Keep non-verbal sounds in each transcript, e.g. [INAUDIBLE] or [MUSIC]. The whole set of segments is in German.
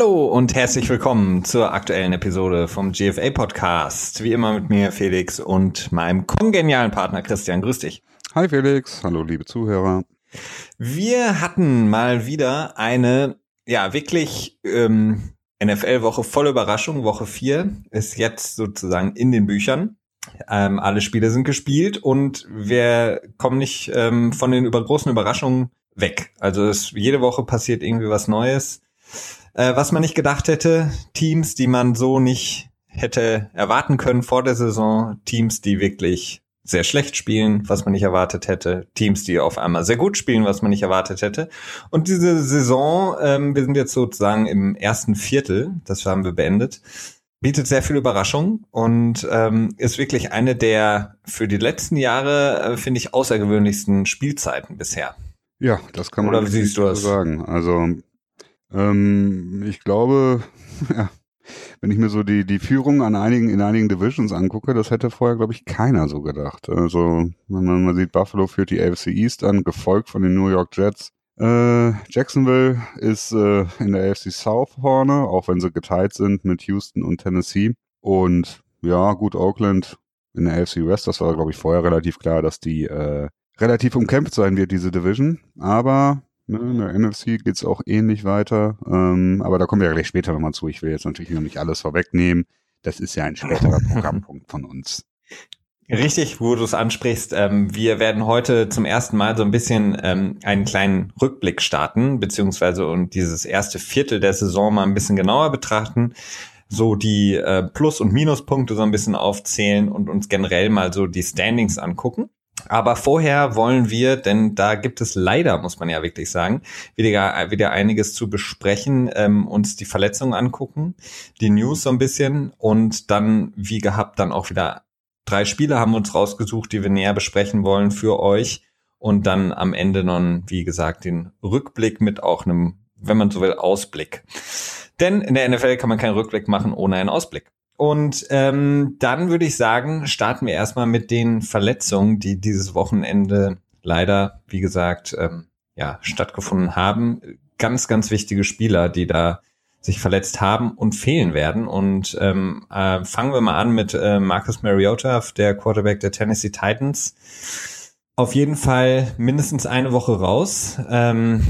Hallo und herzlich willkommen zur aktuellen Episode vom GFA Podcast. Wie immer mit mir Felix und meinem kongenialen Partner Christian. Grüß dich. Hi Felix, hallo liebe Zuhörer. Wir hatten mal wieder eine, ja, wirklich ähm, NFL-Woche voll Überraschung. Woche 4 ist jetzt sozusagen in den Büchern. Ähm, alle Spiele sind gespielt und wir kommen nicht ähm, von den über großen Überraschungen weg. Also es, jede Woche passiert irgendwie was Neues, äh, was man nicht gedacht hätte. Teams, die man so nicht hätte erwarten können vor der Saison. Teams, die wirklich sehr schlecht spielen, was man nicht erwartet hätte. Teams, die auf einmal sehr gut spielen, was man nicht erwartet hätte. Und diese Saison, ähm, wir sind jetzt sozusagen im ersten Viertel, das haben wir beendet, bietet sehr viel Überraschung und ähm, ist wirklich eine der für die letzten Jahre, äh, finde ich, außergewöhnlichsten Spielzeiten bisher. Ja, das kann man Oder siehst du das? so sagen. Also ähm, ich glaube, [LAUGHS] ja, wenn ich mir so die, die Führung an einigen, in einigen Divisions angucke, das hätte vorher, glaube ich, keiner so gedacht. Also, wenn man mal sieht, Buffalo führt die AFC East an, gefolgt von den New York Jets. Äh, Jacksonville ist äh, in der AFC South vorne, auch wenn sie geteilt sind mit Houston und Tennessee. Und ja, gut, Oakland in der AFC West, das war, glaube ich, vorher relativ klar, dass die äh, relativ umkämpft sein wird, diese Division. Aber ne, in der NFC geht's auch ähnlich weiter. Ähm, aber da kommen wir ja gleich später nochmal zu. Ich will jetzt natürlich noch nicht alles vorwegnehmen. Das ist ja ein späterer [LAUGHS] Programmpunkt von uns. Richtig, wo du es ansprichst. Ähm, wir werden heute zum ersten Mal so ein bisschen ähm, einen kleinen Rückblick starten, beziehungsweise und dieses erste Viertel der Saison mal ein bisschen genauer betrachten, so die äh, Plus- und Minuspunkte so ein bisschen aufzählen und uns generell mal so die Standings angucken. Aber vorher wollen wir, denn da gibt es leider, muss man ja wirklich sagen, wieder, wieder einiges zu besprechen, ähm, uns die Verletzungen angucken, die News so ein bisschen und dann, wie gehabt, dann auch wieder drei Spiele haben wir uns rausgesucht, die wir näher besprechen wollen für euch. Und dann am Ende noch, wie gesagt, den Rückblick mit auch einem, wenn man so will, Ausblick. Denn in der NFL kann man keinen Rückblick machen ohne einen Ausblick. Und ähm, dann würde ich sagen, starten wir erstmal mit den Verletzungen, die dieses Wochenende leider, wie gesagt, ähm, ja, stattgefunden haben. Ganz, ganz wichtige Spieler, die da sich verletzt haben und fehlen werden. Und ähm, äh, fangen wir mal an mit äh, Marcus Mariota, der Quarterback der Tennessee Titans. Auf jeden Fall mindestens eine Woche raus. Ähm,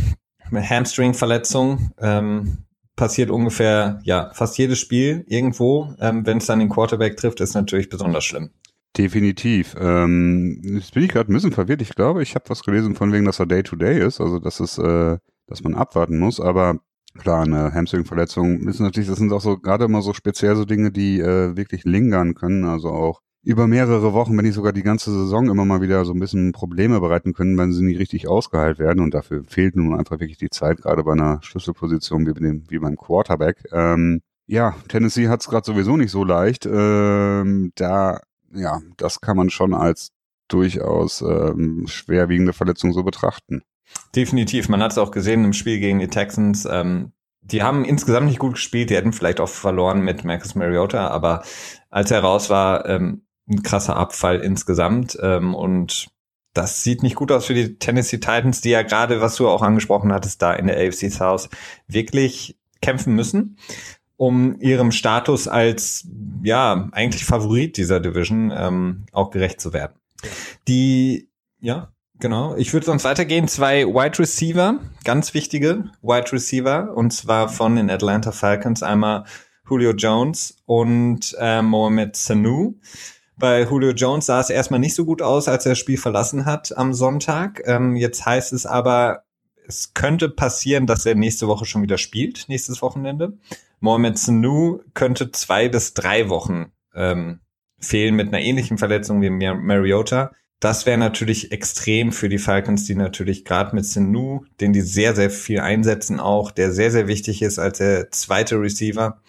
Hamstring-Verletzung. Ähm, passiert ungefähr, ja, fast jedes Spiel irgendwo. Ähm, Wenn es dann den Quarterback trifft, ist natürlich besonders schlimm. Definitiv. Ähm, jetzt bin ich gerade ein bisschen verwirrt. Ich glaube, ich habe was gelesen von wegen, dass er Day-to-Day -Day ist, also dass es, äh, dass man abwarten muss, aber Klar, eine Hamstring-Verletzung ist natürlich, das sind auch so gerade immer so speziell so Dinge, die äh, wirklich lingern können, also auch über mehrere Wochen, wenn nicht sogar die ganze Saison immer mal wieder so ein bisschen Probleme bereiten können, wenn sie nicht richtig ausgeheilt werden. Und dafür fehlt nun einfach wirklich die Zeit, gerade bei einer Schlüsselposition wie, dem, wie beim Quarterback. Ähm, ja, Tennessee hat es gerade sowieso nicht so leicht. Ähm, da, ja, das kann man schon als durchaus ähm, schwerwiegende Verletzung so betrachten. Definitiv. Man hat es auch gesehen im Spiel gegen die Texans. Ähm, die haben insgesamt nicht gut gespielt. Die hätten vielleicht auch verloren mit Marcus Mariota, aber als er raus war, ähm, ein krasser Abfall insgesamt. Ähm, und das sieht nicht gut aus für die Tennessee Titans, die ja gerade, was du auch angesprochen hattest, da in der AFC South wirklich kämpfen müssen, um ihrem Status als ja eigentlich Favorit dieser Division ähm, auch gerecht zu werden. Die ja Genau. Ich würde sonst weitergehen. Zwei Wide Receiver, ganz wichtige Wide Receiver, und zwar von den Atlanta Falcons. Einmal Julio Jones und äh, Mohamed Sanu. Bei Julio Jones sah es erstmal nicht so gut aus, als er das Spiel verlassen hat am Sonntag. Ähm, jetzt heißt es aber, es könnte passieren, dass er nächste Woche schon wieder spielt, nächstes Wochenende. Mohamed Sanu könnte zwei bis drei Wochen ähm, fehlen mit einer ähnlichen Verletzung wie Mariota. Das wäre natürlich extrem für die Falcons, die natürlich gerade mit Senu, den die sehr, sehr viel einsetzen auch, der sehr, sehr wichtig ist als der zweite Receiver.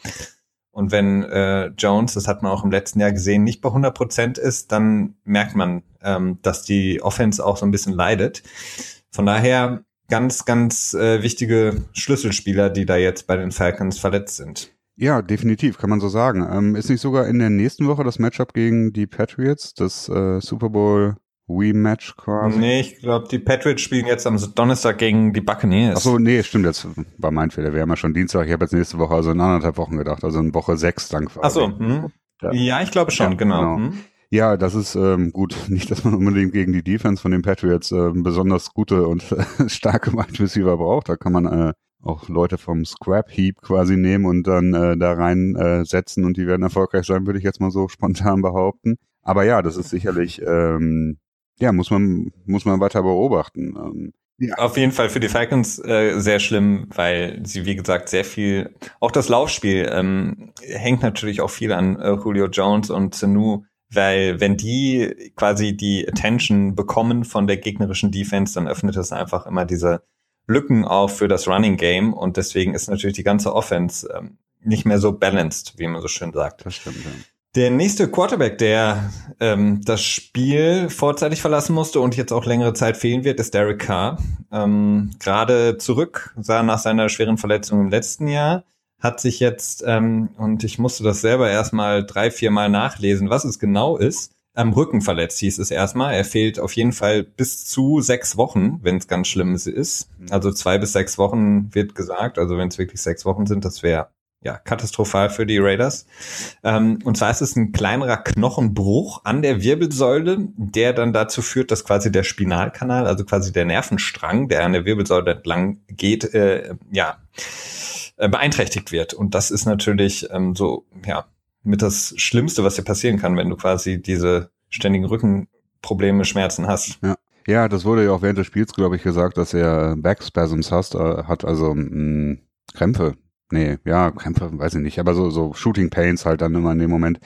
Und wenn äh, Jones, das hat man auch im letzten Jahr gesehen, nicht bei 100 Prozent ist, dann merkt man, ähm, dass die Offense auch so ein bisschen leidet. Von daher ganz, ganz äh, wichtige Schlüsselspieler, die da jetzt bei den Falcons verletzt sind. Ja, definitiv, kann man so sagen. Ähm, ist nicht sogar in der nächsten Woche das Matchup gegen die Patriots, das äh, Super Bowl Rematch quasi. Nee, ich glaube, die Patriots spielen jetzt am Donnerstag gegen die Buccaneers. Achso, nee, stimmt, das war mein Fehler. Wir haben ja schon Dienstag, ich habe jetzt nächste Woche, also in anderthalb Wochen gedacht, also in Woche sechs dann quasi. Achso, hm. ja. ja, ich glaube schon, ja, genau. genau. Hm. Ja, das ist ähm, gut. [LAUGHS] Nicht, dass man unbedingt gegen die Defense von den Patriots äh, besonders gute und [LAUGHS] starke Wide Receiver braucht. Da kann man äh, auch Leute vom Scrap Heap quasi nehmen und dann äh, da rein äh, setzen und die werden erfolgreich sein, würde ich jetzt mal so spontan behaupten. Aber ja, das ist sicherlich, ähm, ja, muss man, muss man weiter beobachten. Ähm, ja. Auf jeden Fall für die Falcons äh, sehr schlimm, weil sie, wie gesagt, sehr viel, auch das Laufspiel ähm, hängt natürlich auch viel an äh, Julio Jones und Sanu, weil wenn die quasi die Attention bekommen von der gegnerischen Defense, dann öffnet es einfach immer diese Lücken auf für das Running Game und deswegen ist natürlich die ganze Offense ähm, nicht mehr so balanced, wie man so schön sagt. Das stimmt. Ja. Der nächste Quarterback, der ähm, das Spiel vorzeitig verlassen musste und jetzt auch längere Zeit fehlen wird, ist Derek Carr. Ähm, Gerade zurück, sah nach seiner schweren Verletzung im letzten Jahr, hat sich jetzt, ähm, und ich musste das selber erstmal drei, vier Mal nachlesen, was es genau ist, am Rücken verletzt hieß es erstmal. Er fehlt auf jeden Fall bis zu sechs Wochen, wenn es ganz schlimm ist. Also zwei bis sechs Wochen wird gesagt. Also wenn es wirklich sechs Wochen sind, das wäre ja, katastrophal für die Raiders. Ähm, und zwar ist es ein kleinerer Knochenbruch an der Wirbelsäule, der dann dazu führt, dass quasi der Spinalkanal, also quasi der Nervenstrang, der an der Wirbelsäule entlang geht, äh, ja, äh, beeinträchtigt wird. Und das ist natürlich ähm, so, ja, mit das Schlimmste, was dir passieren kann, wenn du quasi diese ständigen Rückenprobleme, Schmerzen hast. Ja. Ja, das wurde ja auch während des Spiels, glaube ich, gesagt, dass er Backspasms hast, äh, hat, also mh, mm, Krämpfe nee, ja, Krämpfe, weiß ich nicht, aber so, so Shooting Pains halt dann immer in dem Moment.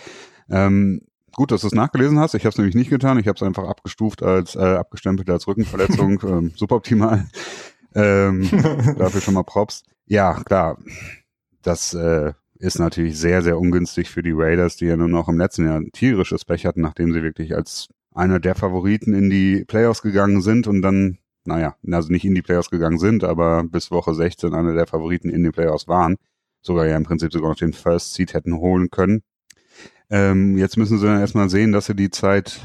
Ähm, gut, dass du es nachgelesen hast. Ich habe es nämlich nicht getan. Ich habe es einfach abgestuft als, äh, abgestempelt als Rückenverletzung. [LAUGHS] ähm, suboptimal. Ähm, [LAUGHS] dafür schon mal Props. Ja, klar. Das äh, ist natürlich sehr, sehr ungünstig für die Raiders, die ja nur noch im letzten Jahr ein tierisches Pech hatten, nachdem sie wirklich als einer der Favoriten in die Playoffs gegangen sind und dann naja, also nicht in die Playoffs gegangen sind, aber bis Woche 16 einer der Favoriten in den Playoffs waren. Sogar ja im Prinzip sogar noch den First Seed hätten holen können. Ähm, jetzt müssen sie dann erstmal sehen, dass sie die Zeit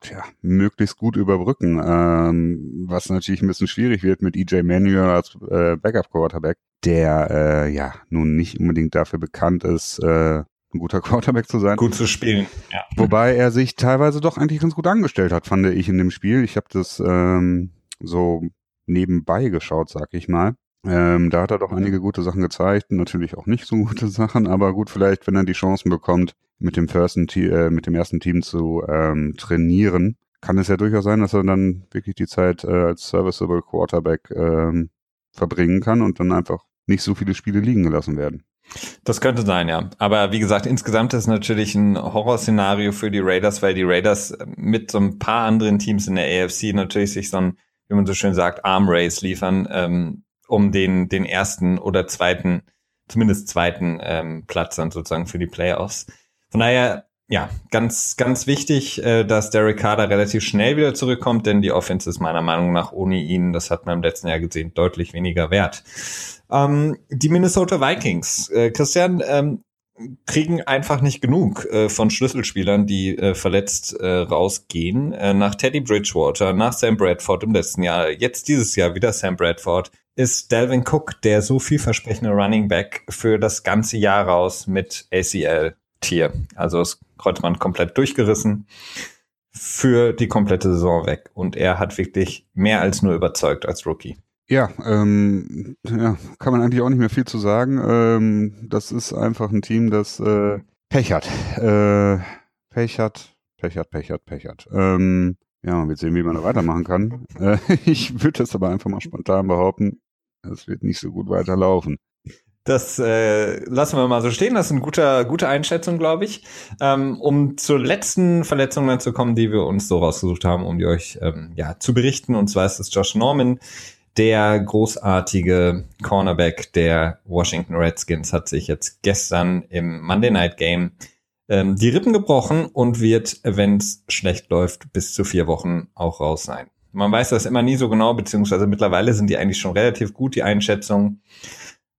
tja, möglichst gut überbrücken, ähm, was natürlich ein bisschen schwierig wird mit EJ Manuel als äh, Backup-Quarterback, der äh, ja nun nicht unbedingt dafür bekannt ist, äh, ein guter [LAUGHS] Quarterback zu sein. Gut zu spielen, ja. Wobei er sich teilweise doch eigentlich ganz gut angestellt hat, fand ich in dem Spiel. Ich habe das ähm, so nebenbei geschaut, sag ich mal. Ähm, da hat er doch einige gute Sachen gezeigt, natürlich auch nicht so [LAUGHS] gute Sachen, aber gut, vielleicht, wenn er die Chancen bekommt, mit dem, ersten, äh, mit dem ersten Team zu ähm, trainieren, kann es ja durchaus sein, dass er dann wirklich die Zeit äh, als Serviceable Quarterback ähm, verbringen kann und dann einfach nicht so viele Spiele liegen gelassen werden. Das könnte sein, ja. Aber wie gesagt, insgesamt ist natürlich ein Horrorszenario für die Raiders, weil die Raiders mit so ein paar anderen Teams in der AFC natürlich sich so ein wie man so schön sagt, Arm Race liefern, ähm, um den, den ersten oder zweiten, zumindest zweiten ähm, Platz dann sozusagen für die Playoffs. Von daher, ja, ganz, ganz wichtig, äh, dass Derek Carter relativ schnell wieder zurückkommt, denn die Offense ist meiner Meinung nach ohne ihn, das hat man im letzten Jahr gesehen, deutlich weniger wert. Ähm, die Minnesota Vikings. Äh, Christian, ähm, kriegen einfach nicht genug äh, von Schlüsselspielern, die äh, verletzt äh, rausgehen. Äh, nach Teddy Bridgewater, nach Sam Bradford im letzten Jahr, jetzt dieses Jahr wieder Sam Bradford, ist Delvin Cook der so vielversprechende Running Back für das ganze Jahr raus mit ACL-Tier. Also das Kreuzband komplett durchgerissen für die komplette Saison weg. Und er hat wirklich mehr als nur überzeugt als Rookie. Ja, ähm, ja, kann man eigentlich auch nicht mehr viel zu sagen. Ähm, das ist einfach ein Team, das äh, Pech hat. Äh, Pech hat, Pech hat, Pech hat, Pech hat. Ähm, ja, man wird sehen, wie man da weitermachen kann. [LAUGHS] Äh, ich würde das aber einfach mal spontan behaupten, es wird nicht so gut weiterlaufen. Das äh, lassen wir mal so stehen. Das ist eine gute, gute Einschätzung, glaube ich. Ähm, um zur letzten Verletzung dann zu kommen, die wir uns so rausgesucht haben, um die euch ähm, ja, zu berichten. Und zwar ist es Josh Norman, der großartige Cornerback der Washington Redskins hat sich jetzt gestern im Monday Night Game ähm, die Rippen gebrochen und wird, wenn es schlecht läuft, bis zu vier Wochen auch raus sein. Man weiß das immer nie so genau, beziehungsweise mittlerweile sind die eigentlich schon relativ gut, die Einschätzung.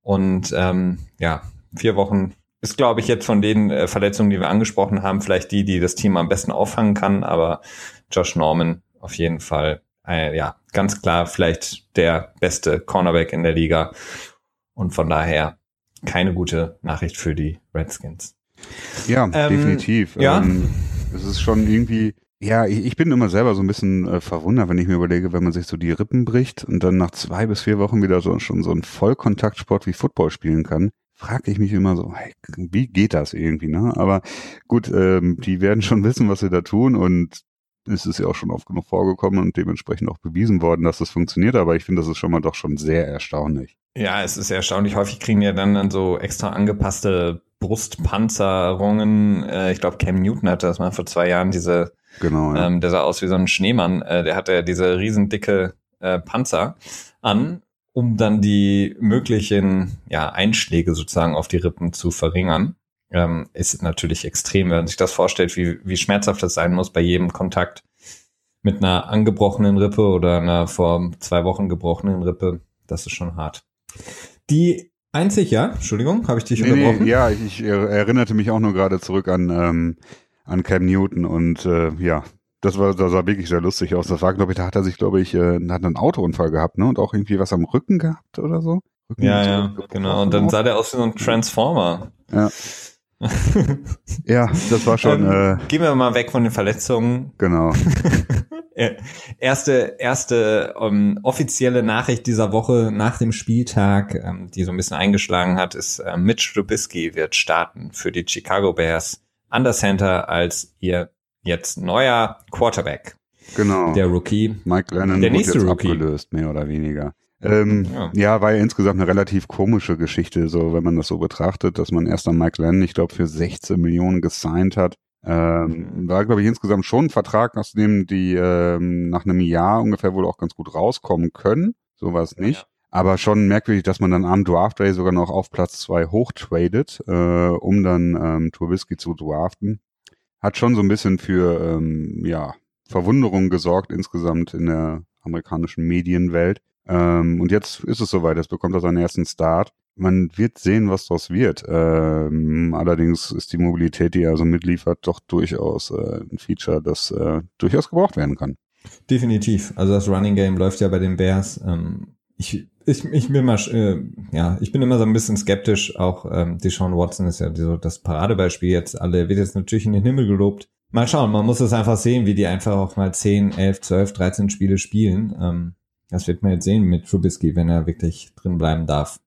Und ähm, ja, vier Wochen ist, glaube ich, jetzt von den äh, Verletzungen, die wir angesprochen haben, vielleicht die, die das Team am besten auffangen kann. Aber Josh Norman auf jeden Fall, äh, ja, ganz klar vielleicht der beste Cornerback in der Liga. Und von daher keine gute Nachricht für die Redskins. Ja, ähm, definitiv. Ja. Ähm, es ist schon irgendwie, ja, ich, ich, bin immer selber so ein bisschen äh, verwundert, wenn ich mir überlege, wenn man sich so die Rippen bricht und dann nach zwei bis vier Wochen wieder so schon so einen Vollkontaktsport wie Football spielen kann, frage ich mich immer so, hey, wie geht das irgendwie, ne? Aber gut, ähm, die werden schon wissen, was sie da tun und es ist ja auch schon oft genug vorgekommen und dementsprechend auch bewiesen worden, dass das funktioniert, aber ich finde, das ist schon mal doch schon sehr erstaunlich. Ja, es ist erstaunlich. Häufig kriegen ja dann, dann so extra angepasste Brustpanzerungen. Äh, ich glaube, Cam Newton hatte das mal vor zwei Jahren, diese, genau, ja. ähm, der sah aus wie so ein Schneemann. Äh, der hatte diese riesen dicke äh, Panzer an, um dann die möglichen ja, Einschläge sozusagen auf die Rippen zu verringern. Ähm, ist natürlich extrem, wenn man sich das vorstellt, wie, wie schmerzhaft das sein muss bei jedem Kontakt mit einer angebrochenen Rippe oder einer vor zwei Wochen gebrochenen Rippe. Das ist schon hart. Die einzig, ja, Entschuldigung, habe ich dich nee, unterbrochen? Nee, ja, ich erinnerte mich auch nur gerade zurück an, ähm, an Cam Newton und äh, ja, das war, das sah wirklich sehr lustig aus. Das war, glaube ich, da hat er sich, glaube ich, äh, hat einen Autounfall gehabt, ne? Und auch irgendwie was am Rücken gehabt oder so. Rücken ja, ja, genau. Und dann sah der aus wie so ein Transformer. Ja. [LAUGHS] ja, das war schon. Ähm, äh, gehen wir mal weg von den Verletzungen. Genau. [LAUGHS] erste erste ähm, offizielle Nachricht dieser Woche nach dem Spieltag, ähm, die so ein bisschen eingeschlagen hat, ist äh, Mitch Trubisky wird starten für die Chicago Bears an der Center als ihr jetzt neuer Quarterback. Genau. Der Rookie. Mike Lennon der nächste Rookie. abgelöst, mehr oder weniger. Ähm, ja. ja. war ja insgesamt eine relativ komische Geschichte, so wenn man das so betrachtet, dass man erst an Mike Lennon, ich glaube, für 16 Millionen gesigned hat. Ähm, war, glaube ich, insgesamt schon ein Vertrag, aus dem die ähm, nach einem Jahr ungefähr wohl auch ganz gut rauskommen können. So war es nicht. Ja. Aber schon merkwürdig, dass man dann am Draft Day sogar noch auf Platz zwei hochtradet, äh, um dann ähm, Trubisky zu draften. Hat schon so ein bisschen für ähm, ja, Verwunderung gesorgt insgesamt in der amerikanischen Medienwelt. Ähm, und jetzt ist es soweit, jetzt bekommt er seinen ersten Start. Man wird sehen, was daraus wird. Ähm, allerdings ist die Mobilität, die er so mitliefert, doch durchaus äh, ein Feature, das äh, durchaus gebraucht werden kann. Definitiv. Also das Running Game läuft ja bei den Bears. Ähm, ich, ich, ich bin mal, äh, ja, ich bin immer so ein bisschen skeptisch. Auch ähm, Deshaun Watson ist ja so das Paradebeispiel jetzt. Alle wird jetzt natürlich in den Himmel gelobt. Mal schauen, man muss es einfach sehen, wie die einfach auch mal 10, 11, 12, 13 Spiele spielen. Ähm, das wird man jetzt sehen mit Trubisky, wenn er wirklich drin bleiben darf.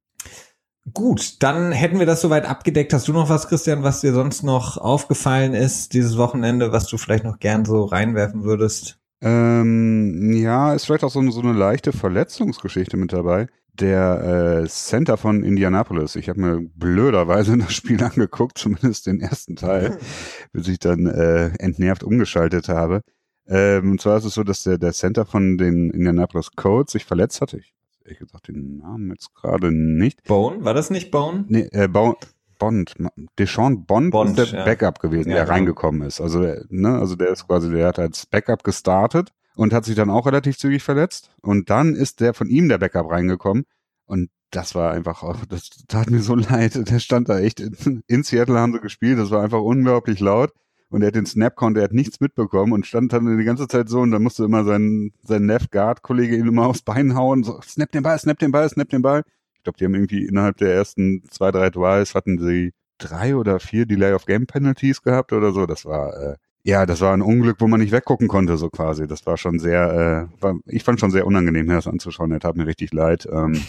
Gut, dann hätten wir das soweit abgedeckt. Hast du noch was, Christian, was dir sonst noch aufgefallen ist dieses Wochenende, was du vielleicht noch gern so reinwerfen würdest? Ähm, ja, ist vielleicht auch so, so eine leichte Verletzungsgeschichte mit dabei. Der äh, Center von Indianapolis, ich habe mir blöderweise [LAUGHS] das Spiel angeguckt, zumindest den ersten Teil, [LAUGHS] bis ich dann äh, entnervt umgeschaltet habe. Ähm, und zwar ist es so, dass der, der Center von den Indianapolis Colts sich verletzt hatte. Ich ehrlich gesagt den Namen jetzt gerade nicht. Bone? War das nicht Bone? Nee, äh, Bone. Bond, Deshaun Bond, Bond ist der ja. Backup gewesen, ja, der genau. reingekommen ist. Also, ne, also der ist quasi, der hat als Backup gestartet und hat sich dann auch relativ zügig verletzt. Und dann ist der von ihm der Backup reingekommen. Und das war einfach, das tat mir so [LAUGHS] leid. Der stand da echt in, in Seattle haben sie gespielt. Das war einfach unglaublich laut und er hat den Snap-Count, er hat nichts mitbekommen und stand dann die ganze Zeit so und dann musste immer sein, sein Left-Guard-Kollege ihm immer aufs Bein hauen, so, snap den Ball, snap den Ball, snap den Ball. Ich glaube, die haben irgendwie innerhalb der ersten zwei, drei Duals hatten sie drei oder vier Delay of Game Penalties gehabt oder so. Das war, äh, ja, das war ein Unglück, wo man nicht weggucken konnte, so quasi. Das war schon sehr, äh, war, ich fand schon sehr unangenehm, das anzuschauen. Er tat mir richtig leid. Ähm,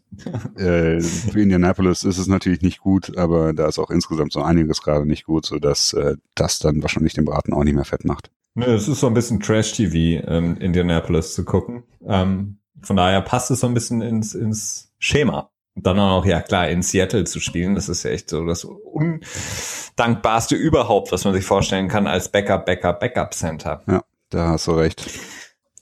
[LAUGHS] äh, für Indianapolis ist es natürlich nicht gut, aber da ist auch insgesamt so einiges gerade nicht gut, so dass äh, das dann wahrscheinlich den Braten auch nicht mehr fett macht. Nö, es ist so ein bisschen Trash-TV, ähm, Indianapolis zu gucken. Ähm, von daher passt es so ein bisschen ins, ins Schema. Dann auch, ja klar, in Seattle zu spielen, das ist ja echt so das undankbarste überhaupt, was man sich vorstellen kann als Backup, Backup, Backup Center. Ja, da hast du recht.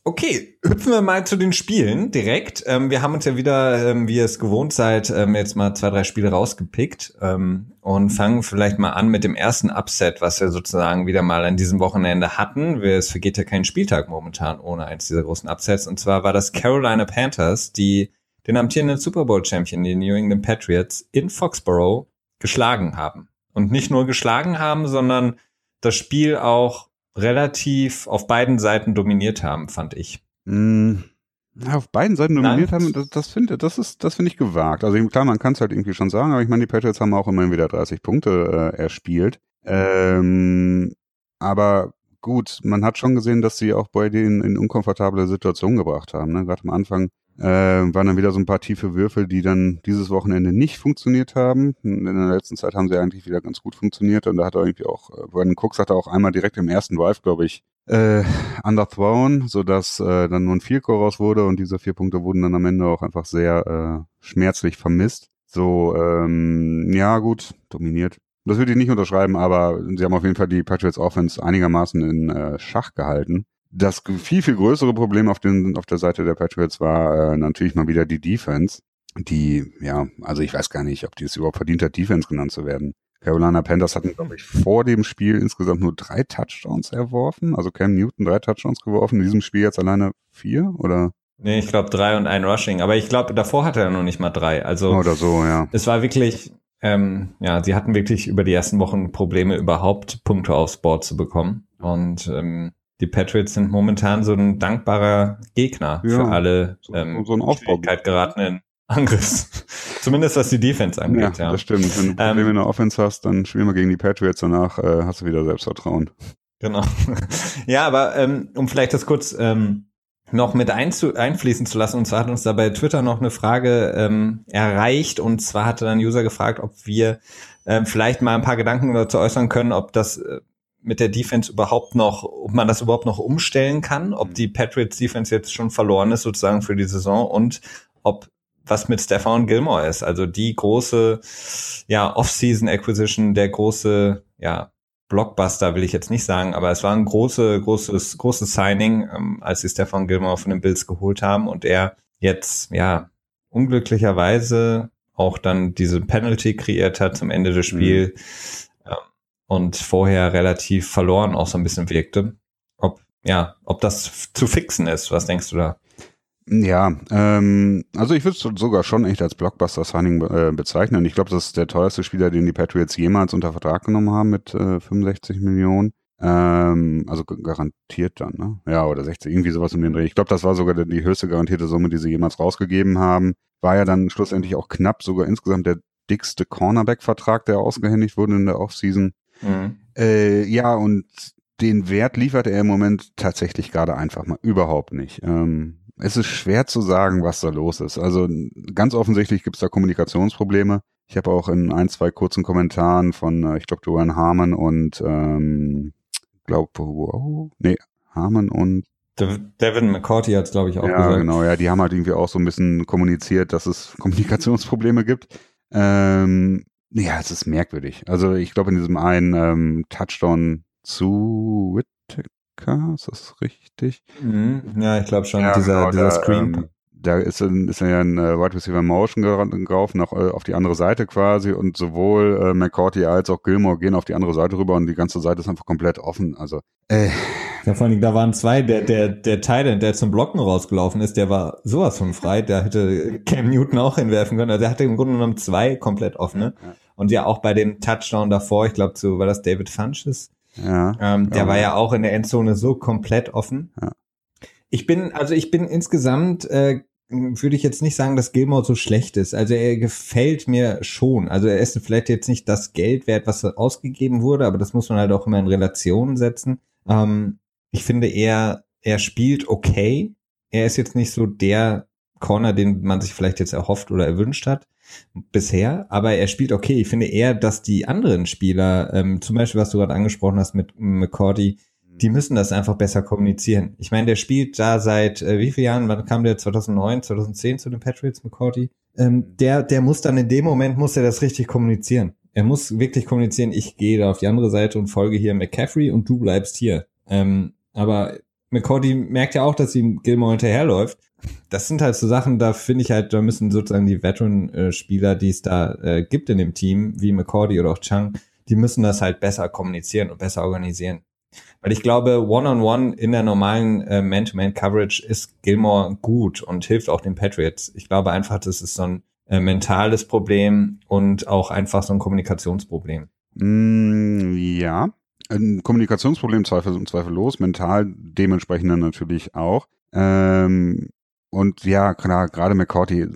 Okay, hüpfen wir mal zu den Spielen direkt. Ähm, wir haben uns ja wieder, ähm, wie ihr es gewohnt seid, ähm, jetzt mal zwei, drei Spiele rausgepickt ähm, und fangen vielleicht mal an mit dem ersten Upset, was wir sozusagen wieder mal an diesem Wochenende hatten. Es vergeht ja kein Spieltag momentan ohne eins dieser großen Upsets. Und zwar war das Carolina Panthers, die den amtierenden Super Bowl Champion, die New England Patriots, in Foxborough geschlagen haben. Und nicht nur geschlagen haben, sondern das Spiel auch relativ auf beiden Seiten dominiert haben, fand ich. Mm, auf beiden Seiten dominiert Nein. haben, das, das finde das ist, das finde ich gewagt. Also klar, man kann es halt irgendwie schon sagen, aber ich meine, die Patriots haben auch immerhin wieder 30 Punkte äh, erspielt. Ähm, aber gut, man hat schon gesehen, dass sie auch Brady in, in unkomfortable Situationen gebracht haben. Ne? Gerade am Anfang äh, waren dann wieder so ein paar tiefe Würfel, die dann dieses Wochenende nicht funktioniert haben. In der letzten Zeit haben sie eigentlich wieder ganz gut funktioniert und da hat er irgendwie auch, äh, Brandon Cooks hatte auch einmal direkt im ersten Drive, glaube ich, äh, underthrown, sodass äh, dann nur ein Goal raus wurde und diese vier Punkte wurden dann am Ende auch einfach sehr äh, schmerzlich vermisst. So, ähm, ja gut, dominiert. Das würde ich nicht unterschreiben, aber sie haben auf jeden Fall die Patriots Offense einigermaßen in äh, Schach gehalten. Das viel, viel größere Problem auf, den, auf der Seite der Patriots war äh, natürlich mal wieder die Defense. Die, ja, also ich weiß gar nicht, ob die es überhaupt verdient hat, Defense genannt zu werden. Carolina Panthers hatten, glaube ich, vor dem Spiel insgesamt nur drei Touchdowns erworfen. Also Cam Newton drei Touchdowns geworfen. In diesem Spiel jetzt alleine vier oder? Nee, ich glaube drei und ein Rushing. Aber ich glaube, davor hatte er noch nicht mal drei. Also oder so, ja. Es war wirklich, ähm, ja, sie hatten wirklich über die ersten Wochen Probleme, überhaupt Punkte aufs Board zu bekommen. Und ähm, die Patriots sind momentan so ein dankbarer Gegner ja, für alle ähm, so, so Schwierigkeit geratenen Angriffs. [LAUGHS] Zumindest was die Defense angeht, ja. ja. Das stimmt. Wenn du Probleme ähm, in der Offense hast, dann spielen wir gegen die Patriots, danach äh, hast du wieder Selbstvertrauen. Genau. [LAUGHS] ja, aber ähm, um vielleicht das kurz ähm, noch mit einzu einfließen zu lassen, und zwar hat uns da bei Twitter noch eine Frage ähm, erreicht, und zwar hatte dann User gefragt, ob wir ähm, vielleicht mal ein paar Gedanken dazu äußern können, ob das äh, mit der Defense überhaupt noch, ob man das überhaupt noch umstellen kann, ob mhm. die Patriots Defense jetzt schon verloren ist sozusagen für die Saison und ob was mit Stefan Gilmore ist. Also die große, ja, Off-Season Acquisition, der große, ja, Blockbuster will ich jetzt nicht sagen, aber es war ein große, großes, großes Signing, ähm, als sie Stefan Gilmore von den Bills geholt haben und er jetzt, ja, unglücklicherweise auch dann diese Penalty kreiert hat zum Ende des Spiels. Mhm und vorher relativ verloren auch so ein bisschen wirkte. Ob, ja, ob das zu fixen ist, was denkst du da? Ja, ähm, also ich würde es sogar schon echt als Blockbuster-Signing äh, bezeichnen. Ich glaube, das ist der teuerste Spieler, den die Patriots jemals unter Vertrag genommen haben mit äh, 65 Millionen. Ähm, also garantiert dann, ne? Ja, oder 60, irgendwie sowas um den Dreh. Ich glaube, das war sogar die höchste garantierte Summe, die sie jemals rausgegeben haben. War ja dann schlussendlich auch knapp, sogar insgesamt der dickste Cornerback-Vertrag, der ausgehändigt wurde in der Offseason. Mhm. Äh, ja, und den Wert liefert er im Moment tatsächlich gerade einfach mal überhaupt nicht. Ähm, es ist schwer zu sagen, was da los ist. Also ganz offensichtlich gibt es da Kommunikationsprobleme. Ich habe auch in ein, zwei kurzen Kommentaren von, äh, ich glaube, Duane Harmon und ähm, glaube, wow, nee, Harmon und Devin McCourty hat es, glaube ich, auch ja, gesagt. Ja, genau, ja, die haben halt irgendwie auch so ein bisschen kommuniziert, dass es [LAUGHS] Kommunikationsprobleme gibt. Ähm, ja, es ist merkwürdig. Also ich glaube, in diesem einen ähm, Touchdown zu Whittaker, ist das richtig? Mhm. Ja, ich glaube schon, ja, dieser, genau, dieser der, Screen. Ähm, da ist, ist ja ein äh, Wide Receiver Motion gelaufen, nach, äh, auf die andere Seite quasi und sowohl äh, McCourty als auch Gilmore gehen auf die andere Seite rüber und die ganze Seite ist einfach komplett offen. Also, äh. Ja, vor allem, da waren zwei, der, der, der Titan, der zum Blocken rausgelaufen ist, der war sowas von frei, der hätte Cam Newton auch hinwerfen können. Also er hatte im Grunde genommen zwei komplett offene. Ja. Und ja auch bei dem Touchdown davor, ich glaube, zu, war das David Funches? Ja. Ähm, der ja. war ja auch in der Endzone so komplett offen. Ja. Ich bin, also ich bin insgesamt, äh, würde ich jetzt nicht sagen, dass Gilmore so schlecht ist. Also er gefällt mir schon. Also er ist vielleicht jetzt nicht das Geld wert, was ausgegeben wurde, aber das muss man halt auch immer in Relation setzen. Ähm, ich finde er, er spielt okay. Er ist jetzt nicht so der Corner, den man sich vielleicht jetzt erhofft oder erwünscht hat bisher, aber er spielt okay. Ich finde eher, dass die anderen Spieler, ähm, zum Beispiel, was du gerade angesprochen hast mit McCordy, mhm. die müssen das einfach besser kommunizieren. Ich meine, der spielt da seit äh, wie vielen Jahren? Wann kam der? 2009, 2010 zu den Patriots, McCordy? Ähm, mhm. der, der muss dann in dem Moment, muss er das richtig kommunizieren. Er muss wirklich kommunizieren, ich gehe da auf die andere Seite und folge hier McCaffrey und du bleibst hier. Ähm, aber McCordy merkt ja auch, dass ihm Gilmore hinterherläuft das sind halt so Sachen, da finde ich halt, da müssen sozusagen die Veteran-Spieler, die es da äh, gibt in dem Team, wie McCordy oder auch Chang, die müssen das halt besser kommunizieren und besser organisieren. Weil ich glaube, One-on-One -on -one in der normalen äh, Man-to-Man-Coverage ist Gilmore gut und hilft auch den Patriots. Ich glaube einfach, das ist so ein äh, mentales Problem und auch einfach so ein Kommunikationsproblem. Mm, ja, ein Kommunikationsproblem zweifel, zweifellos, mental dementsprechend dann natürlich auch. Ähm, und ja, klar, gerade McCourty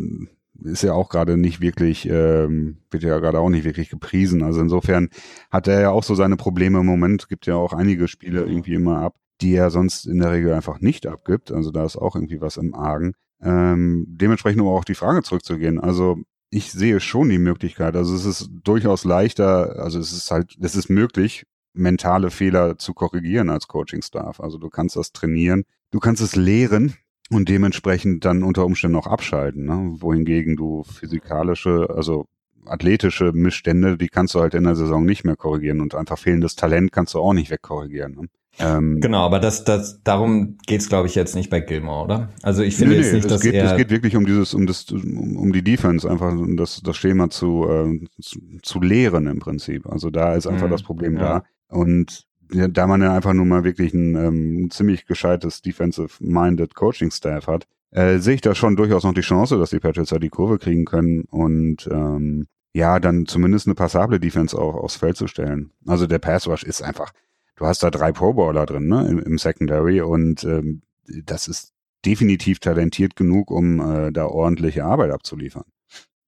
ist ja auch gerade nicht wirklich, ähm, wird ja gerade auch nicht wirklich gepriesen. Also insofern hat er ja auch so seine Probleme im Moment. Gibt ja auch einige Spiele irgendwie immer ab, die er sonst in der Regel einfach nicht abgibt. Also da ist auch irgendwie was im Argen. Ähm, dementsprechend, um auch die Frage zurückzugehen. Also ich sehe schon die Möglichkeit. Also es ist durchaus leichter, also es ist halt, es ist möglich, mentale Fehler zu korrigieren als Coaching-Staff. Also du kannst das trainieren, du kannst es lehren und dementsprechend dann unter Umständen auch abschalten. Ne? Wohingegen du physikalische, also athletische Missstände, die kannst du halt in der Saison nicht mehr korrigieren und einfach fehlendes Talent kannst du auch nicht wegkorrigieren. Ne? Ähm, genau, aber das, das, darum geht's, glaube ich, jetzt nicht bei Gilmore, oder? Also ich finde nee, jetzt nicht, es dass geht, er es geht wirklich um dieses, um das, um, um die Defense, einfach um das, das Schema zu, äh, zu, zu lehren im Prinzip. Also da ist einfach mhm, das Problem ja. da. Und da man ja einfach nur mal wirklich ein ähm, ziemlich gescheites defensive-minded Coaching-Staff hat, äh, sehe ich da schon durchaus noch die Chance, dass die Patriots da die Kurve kriegen können und ähm, ja, dann zumindest eine passable Defense auch aufs Feld zu stellen. Also der Pass Rush ist einfach du hast da drei Pro Bowler drin, ne, im, im Secondary und ähm, das ist definitiv talentiert genug, um äh, da ordentliche Arbeit abzuliefern.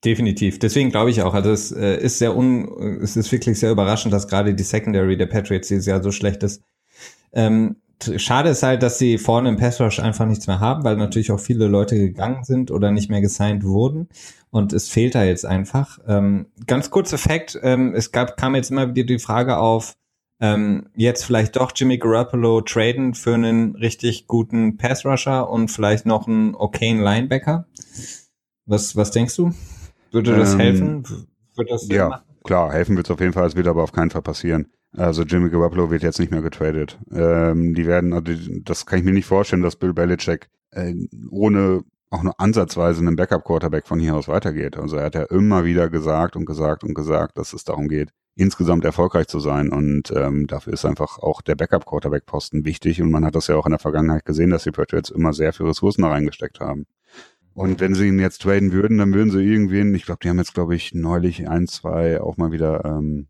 Definitiv. Deswegen glaube ich auch, also es äh, ist sehr un, es ist wirklich sehr überraschend, dass gerade die Secondary der Patriots dieses Jahr so schlecht ist. Ähm, schade ist halt, dass sie vorne im Pass Rush einfach nichts mehr haben, weil natürlich auch viele Leute gegangen sind oder nicht mehr gesigned wurden. Und es fehlt da jetzt einfach. Ähm, ganz kurzer Fakt, ähm, es gab, kam jetzt immer wieder die Frage auf, ähm, jetzt vielleicht doch Jimmy Garoppolo traden für einen richtig guten Pass-Rusher und vielleicht noch einen okayen Linebacker? Was, was denkst du? Würde das ähm, helfen? Würde das ja, machen? klar, helfen wird es auf jeden Fall, es wird aber auf keinen Fall passieren. Also Jimmy Garoppolo wird jetzt nicht mehr getradet. Ähm, die werden, also das kann ich mir nicht vorstellen, dass Bill Belichick äh, ohne auch nur ansatzweise einen Backup-Quarterback von hier aus weitergeht. Also er hat ja immer wieder gesagt und gesagt und gesagt, dass es darum geht, insgesamt erfolgreich zu sein. Und ähm, dafür ist einfach auch der Backup-Quarterback-Posten wichtig. Und man hat das ja auch in der Vergangenheit gesehen, dass die Patriots immer sehr viel Ressourcen da reingesteckt haben. Und wenn sie ihn jetzt traden würden, dann würden sie irgendwen, ich glaube, die haben jetzt, glaube ich, neulich ein, zwei auch mal wieder ähm,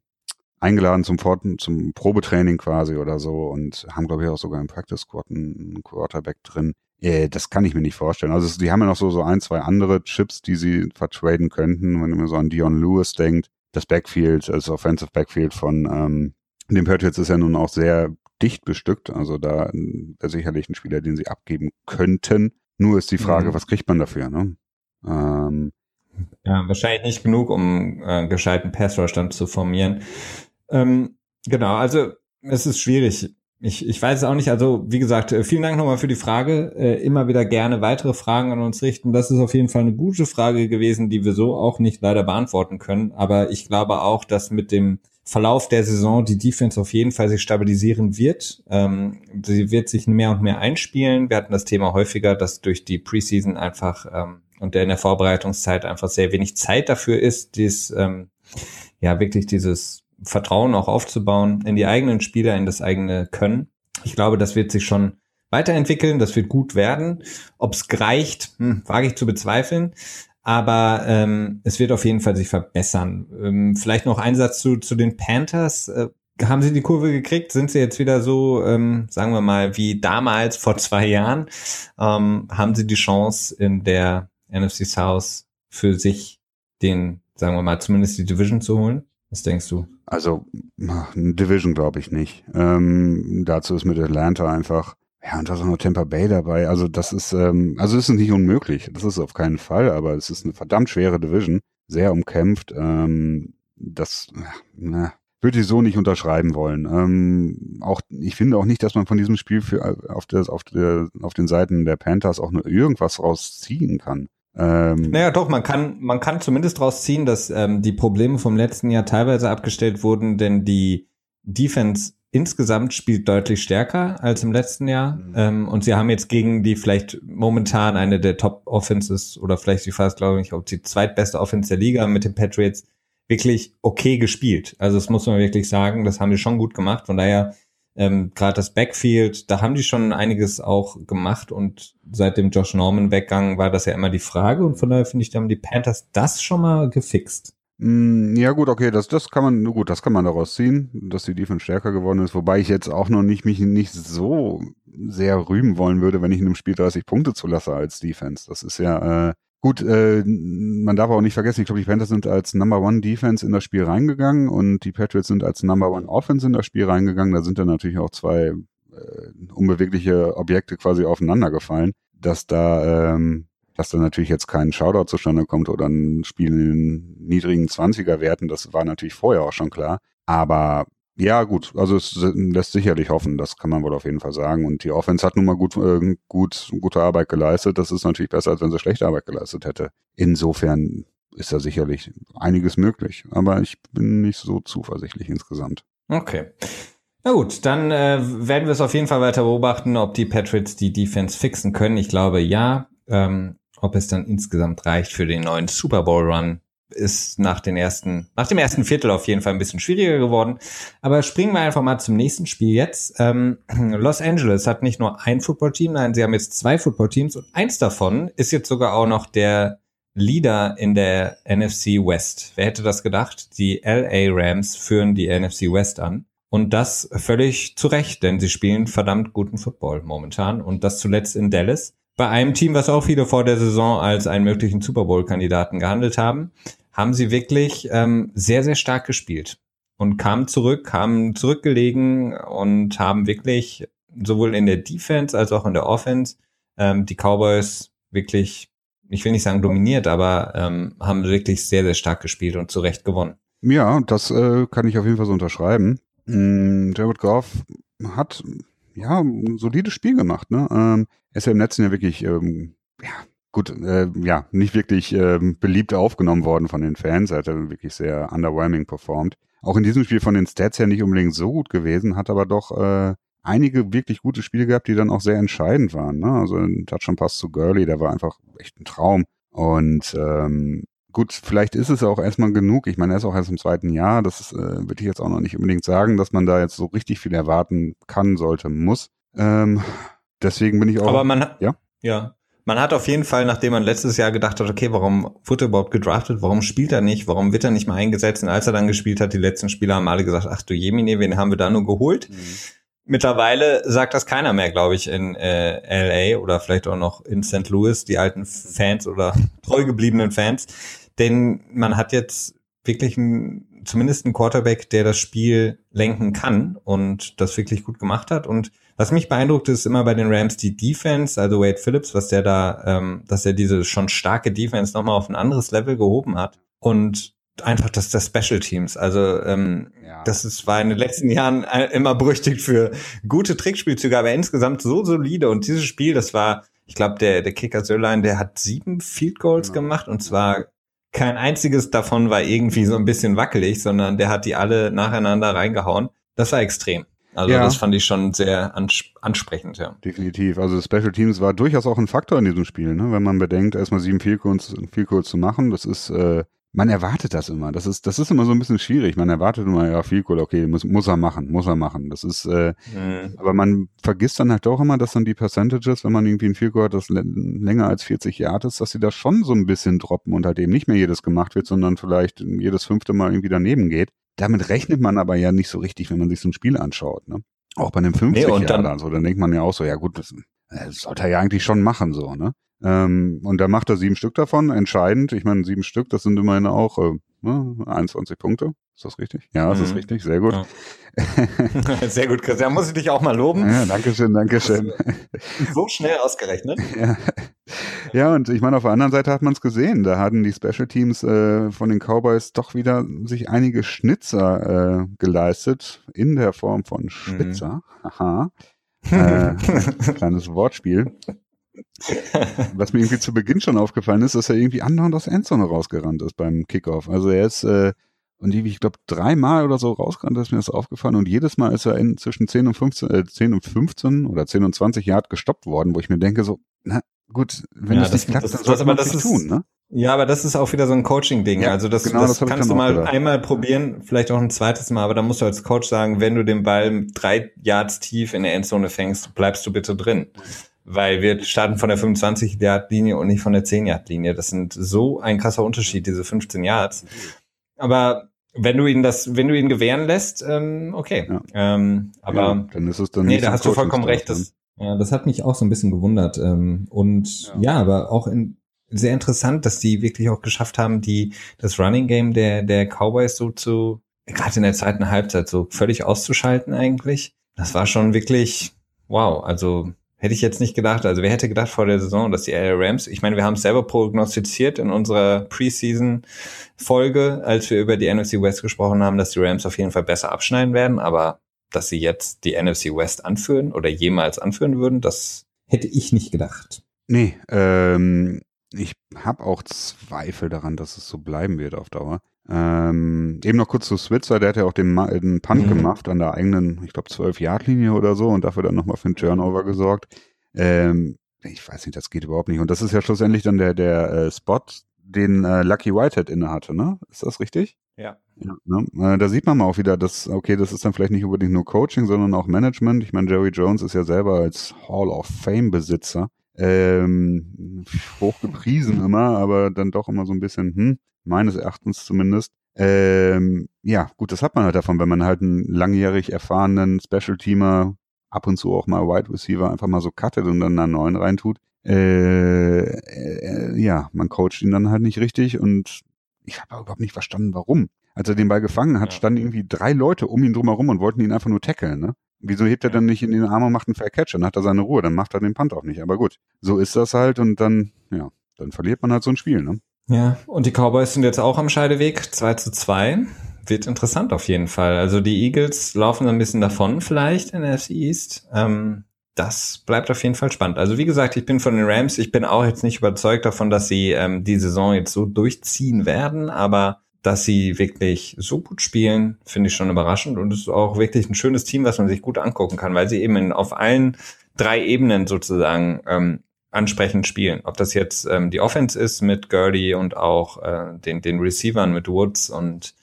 eingeladen zum, Fort zum Probetraining quasi oder so und haben, glaube ich, auch sogar im Practice Squad einen Quarterback drin. Äh, das kann ich mir nicht vorstellen. Also die haben ja noch so, so ein, zwei andere Chips, die sie vertraden könnten, wenn man so an Dion Lewis denkt das Backfield, das Offensive Backfield von ähm, den Patriots ist ja nun auch sehr dicht bestückt. Also da wäre sicherlich ein Spieler, den sie abgeben könnten. Nur ist die Frage, mhm. was kriegt man dafür? Ne? Ähm, ja, wahrscheinlich nicht genug, um äh, gescheiten Pass-Rush dann zu formieren. Ähm, genau, also es ist schwierig. Ich, ich weiß es auch nicht. Also, wie gesagt, äh, vielen Dank nochmal für die Frage. Äh, immer wieder gerne weitere Fragen an uns richten. Das ist auf jeden Fall eine gute Frage gewesen, die wir so auch nicht leider beantworten können. Aber ich glaube auch, dass mit dem Verlauf der Saison die Defense auf jeden Fall sich stabilisieren wird. Ähm, sie wird sich mehr und mehr einspielen. Wir hatten das Thema häufiger, dass durch die Preseason einfach ähm, und der in der Vorbereitungszeit einfach sehr wenig Zeit dafür ist, dies, ähm, ja, wirklich dieses Vertrauen auch aufzubauen in die eigenen Spieler, in das eigene Können. Ich glaube, das wird sich schon weiterentwickeln, das wird gut werden. Ob es reicht, hm, wage ich zu bezweifeln. Aber ähm, es wird auf jeden Fall sich verbessern. Ähm, vielleicht noch ein Satz zu, zu den Panthers. Äh, haben sie die Kurve gekriegt? Sind sie jetzt wieder so, ähm, sagen wir mal, wie damals vor zwei Jahren? Ähm, haben sie die Chance in der NFC South für sich den, sagen wir mal, zumindest die Division zu holen? Was denkst du? Also, Division glaube ich nicht. Ähm, dazu ist mit Atlanta einfach, ja, und da ist auch noch Tampa Bay dabei. Also, das ist, ähm, also, es ist nicht unmöglich. Das ist auf keinen Fall, aber es ist eine verdammt schwere Division. Sehr umkämpft. Ähm, das, na, würde ich so nicht unterschreiben wollen. Ähm, auch, ich finde auch nicht, dass man von diesem Spiel für, auf, der, auf, der, auf den Seiten der Panthers auch nur irgendwas rausziehen kann. Ähm, naja, doch, man kann, man kann zumindest daraus ziehen, dass ähm, die Probleme vom letzten Jahr teilweise abgestellt wurden, denn die Defense insgesamt spielt deutlich stärker als im letzten Jahr. Mhm. Ähm, und sie haben jetzt gegen die vielleicht momentan eine der Top-Offenses oder vielleicht die fast, glaube ich, auch die zweitbeste Offense der Liga mit den Patriots wirklich okay gespielt. Also das muss man wirklich sagen, das haben die schon gut gemacht. Von daher ähm, Gerade das Backfield, da haben die schon einiges auch gemacht und seit dem Josh Norman Weggang war das ja immer die Frage und von daher finde ich, da haben die Panthers das schon mal gefixt. Mm, ja gut, okay, das, das kann man, gut, das kann man daraus ziehen, dass die Defense stärker geworden ist, wobei ich jetzt auch noch nicht mich nicht so sehr rühmen wollen würde, wenn ich in einem Spiel 30 Punkte zulasse als Defense. Das ist ja äh, gut, äh, man darf auch nicht vergessen, ich glaube, die Panthers sind als Number One Defense in das Spiel reingegangen und die Patriots sind als Number One Offense in das Spiel reingegangen. Da sind dann natürlich auch zwei äh, unbewegliche Objekte quasi aufeinander gefallen, dass da ähm, dass da natürlich jetzt kein Shoutout zustande kommt oder ein Spiel in niedrigen 20er Werten, das war natürlich vorher auch schon klar. Aber ja, gut, also es lässt sicherlich hoffen, das kann man wohl auf jeden Fall sagen. Und die Offense hat nun mal gut, äh, gut, gute Arbeit geleistet. Das ist natürlich besser, als wenn sie schlechte Arbeit geleistet hätte. Insofern ist da sicherlich einiges möglich. Aber ich bin nicht so zuversichtlich insgesamt. Okay. Na gut, dann äh, werden wir es auf jeden Fall weiter beobachten, ob die Patriots die Defense fixen können. Ich glaube ja. Ähm, ob es dann insgesamt reicht für den neuen Super Bowl Run, ist nach den ersten, nach dem ersten Viertel auf jeden Fall ein bisschen schwieriger geworden. Aber springen wir einfach mal zum nächsten Spiel jetzt. Ähm, [CLEARS THROAT] Los Angeles hat nicht nur ein Footballteam, nein, sie haben jetzt zwei Footballteams und eins davon ist jetzt sogar auch noch der Leader in der NFC West. Wer hätte das gedacht? Die LA Rams führen die NFC West an. Und das völlig zu Recht, denn sie spielen verdammt guten Football momentan. Und das zuletzt in Dallas bei einem Team, was auch viele vor der Saison als einen möglichen Super Bowl-Kandidaten gehandelt haben, haben sie wirklich ähm, sehr, sehr stark gespielt und kamen zurück, haben zurückgelegen und haben wirklich sowohl in der Defense als auch in der Offense ähm, die Cowboys wirklich, ich will nicht sagen dominiert, aber ähm, haben wirklich sehr, sehr stark gespielt und zu Recht gewonnen. Ja, das äh, kann ich auf jeden Fall so unterschreiben. Mm, Jared Goff hat ja ein solides Spiel gemacht. Ne? Ähm, er ist ja im letzten Jahr wirklich, ähm, ja, gut, äh, ja, nicht wirklich ähm, beliebt aufgenommen worden von den Fans. Er hat ja wirklich sehr underwhelming performt. Auch in diesem Spiel von den Stats her nicht unbedingt so gut gewesen, hat aber doch äh, einige wirklich gute Spiele gehabt, die dann auch sehr entscheidend waren. Ne? Also ein Touchdown-Pass zu Gurley, der war einfach echt ein Traum. Und ähm, gut, vielleicht ist es auch erstmal genug. Ich meine, er ist auch erst im zweiten Jahr. Das äh, würde ich jetzt auch noch nicht unbedingt sagen, dass man da jetzt so richtig viel erwarten kann, sollte, muss. Ähm, Deswegen bin ich auch. Aber man, ja? ja. Man hat auf jeden Fall, nachdem man letztes Jahr gedacht hat, okay, warum wurde er überhaupt gedraftet? Warum spielt er nicht? Warum wird er nicht mal eingesetzt? Und als er dann gespielt hat, die letzten Spieler haben alle gesagt, ach du Jemine, wen haben wir da nur geholt? Mhm. Mittlerweile sagt das keiner mehr, glaube ich, in äh, LA oder vielleicht auch noch in St. Louis, die alten Fans oder treu gebliebenen Fans. Denn man hat jetzt wirklich ein, zumindest einen Quarterback, der das Spiel lenken kann und das wirklich gut gemacht hat. Und was mich beeindruckt, ist immer bei den Rams die Defense, also Wade Phillips, was der da, ähm, dass er diese schon starke Defense nochmal auf ein anderes Level gehoben hat. Und einfach das, das Special Teams. Also ähm, ja. das ist, war in den letzten Jahren immer berüchtigt für gute Trickspielzüge, aber insgesamt so solide. Und dieses Spiel, das war, ich glaube, der, der Kicker Sölllein, der hat sieben Field Goals genau. gemacht und zwar kein einziges davon war irgendwie so ein bisschen wackelig, sondern der hat die alle nacheinander reingehauen. Das war extrem. Also ja. das fand ich schon sehr ansprechend, ja. Definitiv. Also Special Teams war durchaus auch ein Faktor in diesem Spiel, ne? wenn man bedenkt, erstmal sieben Field Goals zu machen. Das ist, äh, man erwartet das immer. Das ist, das ist immer so ein bisschen schwierig. Man erwartet immer, ja, Field Goal, okay, muss, muss er machen, muss er machen. Das ist, äh, mhm. aber man vergisst dann halt doch immer, dass dann die Percentages, wenn man irgendwie ein Field Goal hat, das länger als 40 Jahre ist, dass sie da schon so ein bisschen droppen und halt eben nicht mehr jedes gemacht wird, sondern vielleicht jedes fünfte Mal irgendwie daneben geht. Damit rechnet man aber ja nicht so richtig, wenn man sich so ein Spiel anschaut. Ne? Auch bei einem 50 nee, Jahre dann, so, dann denkt man ja auch so, ja gut, das, das sollte er ja eigentlich schon machen, so, ne? Ähm, und da macht er sieben Stück davon, entscheidend. Ich meine, sieben Stück, das sind immerhin auch äh, ne, 21 Punkte. Ist das richtig? Ja, das mhm. ist richtig. Sehr gut. Ja. [LAUGHS] Sehr gut, Christian. Muss ich dich auch mal loben. Ja, danke schön, danke schön. So schnell ausgerechnet. [LAUGHS] Ja, ja und ich meine, auf der anderen Seite hat man es gesehen. Da hatten die Special Teams äh, von den Cowboys doch wieder sich einige Schnitzer äh, geleistet in der Form von Spitzer. Mhm. Aha. Äh, [LAUGHS] kleines Wortspiel. Was mir irgendwie zu Beginn schon aufgefallen ist, dass er irgendwie andauernd aus Endzone rausgerannt ist beim Kickoff. Also er ist, äh, und ich glaube, dreimal oder so rausgerannt ist mir das aufgefallen und jedes Mal ist er in zwischen 10 und 15, äh, 10 und 15 oder 10 und 20 Yard gestoppt worden, wo ich mir denke so, na gut, wenn ja, das, nicht klappt, das, dann sollte man das nicht tun, ne? Ja, aber das ist auch wieder so ein Coaching-Ding. Ja, also das, genau, das, das kannst du mal gedacht. einmal probieren, vielleicht auch ein zweites Mal, aber da musst du als Coach sagen, wenn du den Ball drei Yards tief in der Endzone fängst, bleibst du bitte drin weil wir starten von der 25 Yard Linie und nicht von der 10 Yard Linie. Das sind so ein krasser Unterschied, diese 15 Yards. aber wenn du ihn das, wenn du ihn gewähren lässt, ähm, okay. Ja. Ähm, aber ja, dann ist es dann nee, da hast du vollkommen recht. Das, ja, das hat mich auch so ein bisschen gewundert. Ähm, und ja. ja, aber auch in, sehr interessant, dass die wirklich auch geschafft haben, die das Running Game der der Cowboys so zu gerade in der zweiten Halbzeit so völlig auszuschalten eigentlich. Das war schon wirklich wow. Also hätte ich jetzt nicht gedacht. Also wer hätte gedacht vor der Saison, dass die LA Rams, ich meine, wir haben es selber prognostiziert in unserer Preseason-Folge, als wir über die NFC West gesprochen haben, dass die Rams auf jeden Fall besser abschneiden werden, aber dass sie jetzt die NFC West anführen oder jemals anführen würden, das hätte ich nicht gedacht. Nee, ähm, ich habe auch Zweifel daran, dass es so bleiben wird auf Dauer. Ähm, eben noch kurz zu Switzer, der hat ja auch den, den Punt mhm. gemacht an der eigenen, ich glaube, 12-Yard-Linie oder so und dafür dann nochmal für einen Turnover gesorgt. Ähm, ich weiß nicht, das geht überhaupt nicht. Und das ist ja schlussendlich dann der, der äh, Spot, den äh, Lucky Whitehead inne hatte, ne? Ist das richtig? Ja. ja ne? äh, da sieht man mal auch wieder, dass, okay, das ist dann vielleicht nicht unbedingt nur Coaching, sondern auch Management. Ich meine, Jerry Jones ist ja selber als Hall of Fame-Besitzer ähm, hochgepriesen immer, aber dann doch immer so ein bisschen, hm, meines Erachtens zumindest. Ähm, ja, gut, das hat man halt davon, wenn man halt einen langjährig erfahrenen Special-Teamer ab und zu auch mal Wide Receiver einfach mal so cuttet und dann einen neuen reintut. Äh, äh, ja, man coacht ihn dann halt nicht richtig und ich habe überhaupt nicht verstanden, warum. Als er den Ball gefangen hat, ja. standen irgendwie drei Leute um ihn drumherum und wollten ihn einfach nur tackeln, ne? Wieso hebt er dann nicht in den Arm und macht einen Fair Catch? Dann hat er seine Ruhe, dann macht er den Punt auch nicht. Aber gut, so ist das halt und dann, ja, dann verliert man halt so ein Spiel, ne? Ja, und die Cowboys sind jetzt auch am Scheideweg, 2 zu 2. Wird interessant auf jeden Fall. Also die Eagles laufen ein bisschen davon vielleicht in der FC East. Ähm, das bleibt auf jeden Fall spannend. Also wie gesagt, ich bin von den Rams, ich bin auch jetzt nicht überzeugt davon, dass sie ähm, die Saison jetzt so durchziehen werden, aber dass sie wirklich so gut spielen, finde ich schon überraschend und es ist auch wirklich ein schönes Team, was man sich gut angucken kann, weil sie eben in, auf allen drei Ebenen sozusagen ähm, ansprechend spielen. Ob das jetzt ähm, die Offense ist mit Gurley und auch äh, den, den Receivern mit Woods und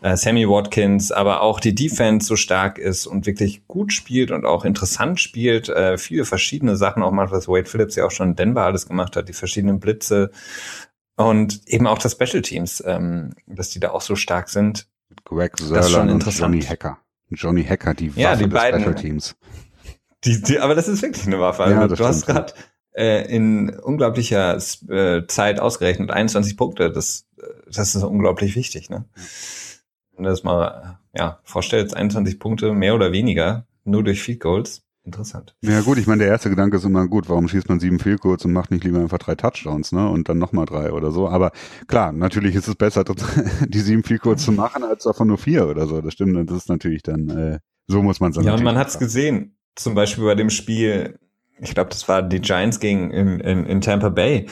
äh, Sammy Watkins, aber auch die Defense so stark ist und wirklich gut spielt und auch interessant spielt. Äh, viele verschiedene Sachen, auch mal was Wade Phillips ja auch schon in Denver alles gemacht hat, die verschiedenen Blitze und eben auch das Special Teams, ähm, dass die da auch so stark sind. Greg Sörler und Johnny Hacker. Johnny Hacker, die Waffe ja, die des beiden, Special Teams. [LAUGHS] Die, die, aber das ist wirklich eine Waffe. Also ja, du hast gerade äh, in unglaublicher äh, Zeit ausgerechnet 21 Punkte. Das, das ist unglaublich wichtig. Ne? Wenn du das mal ja, vorstellst, 21 Punkte mehr oder weniger nur durch Field Goals. Interessant. Ja gut, ich meine, der erste Gedanke ist immer gut, warum schießt man sieben Goals und macht nicht lieber einfach drei Touchdowns, ne? Und dann nochmal drei oder so. Aber klar, natürlich ist es besser, [LAUGHS] die sieben Goals zu machen, als davon nur vier oder so. Das stimmt, und das ist natürlich dann, äh, so muss man es Ja, und man hat es gesehen, zum Beispiel bei dem Spiel ich glaube, das war die Giants gegen in, in, in Tampa Bay.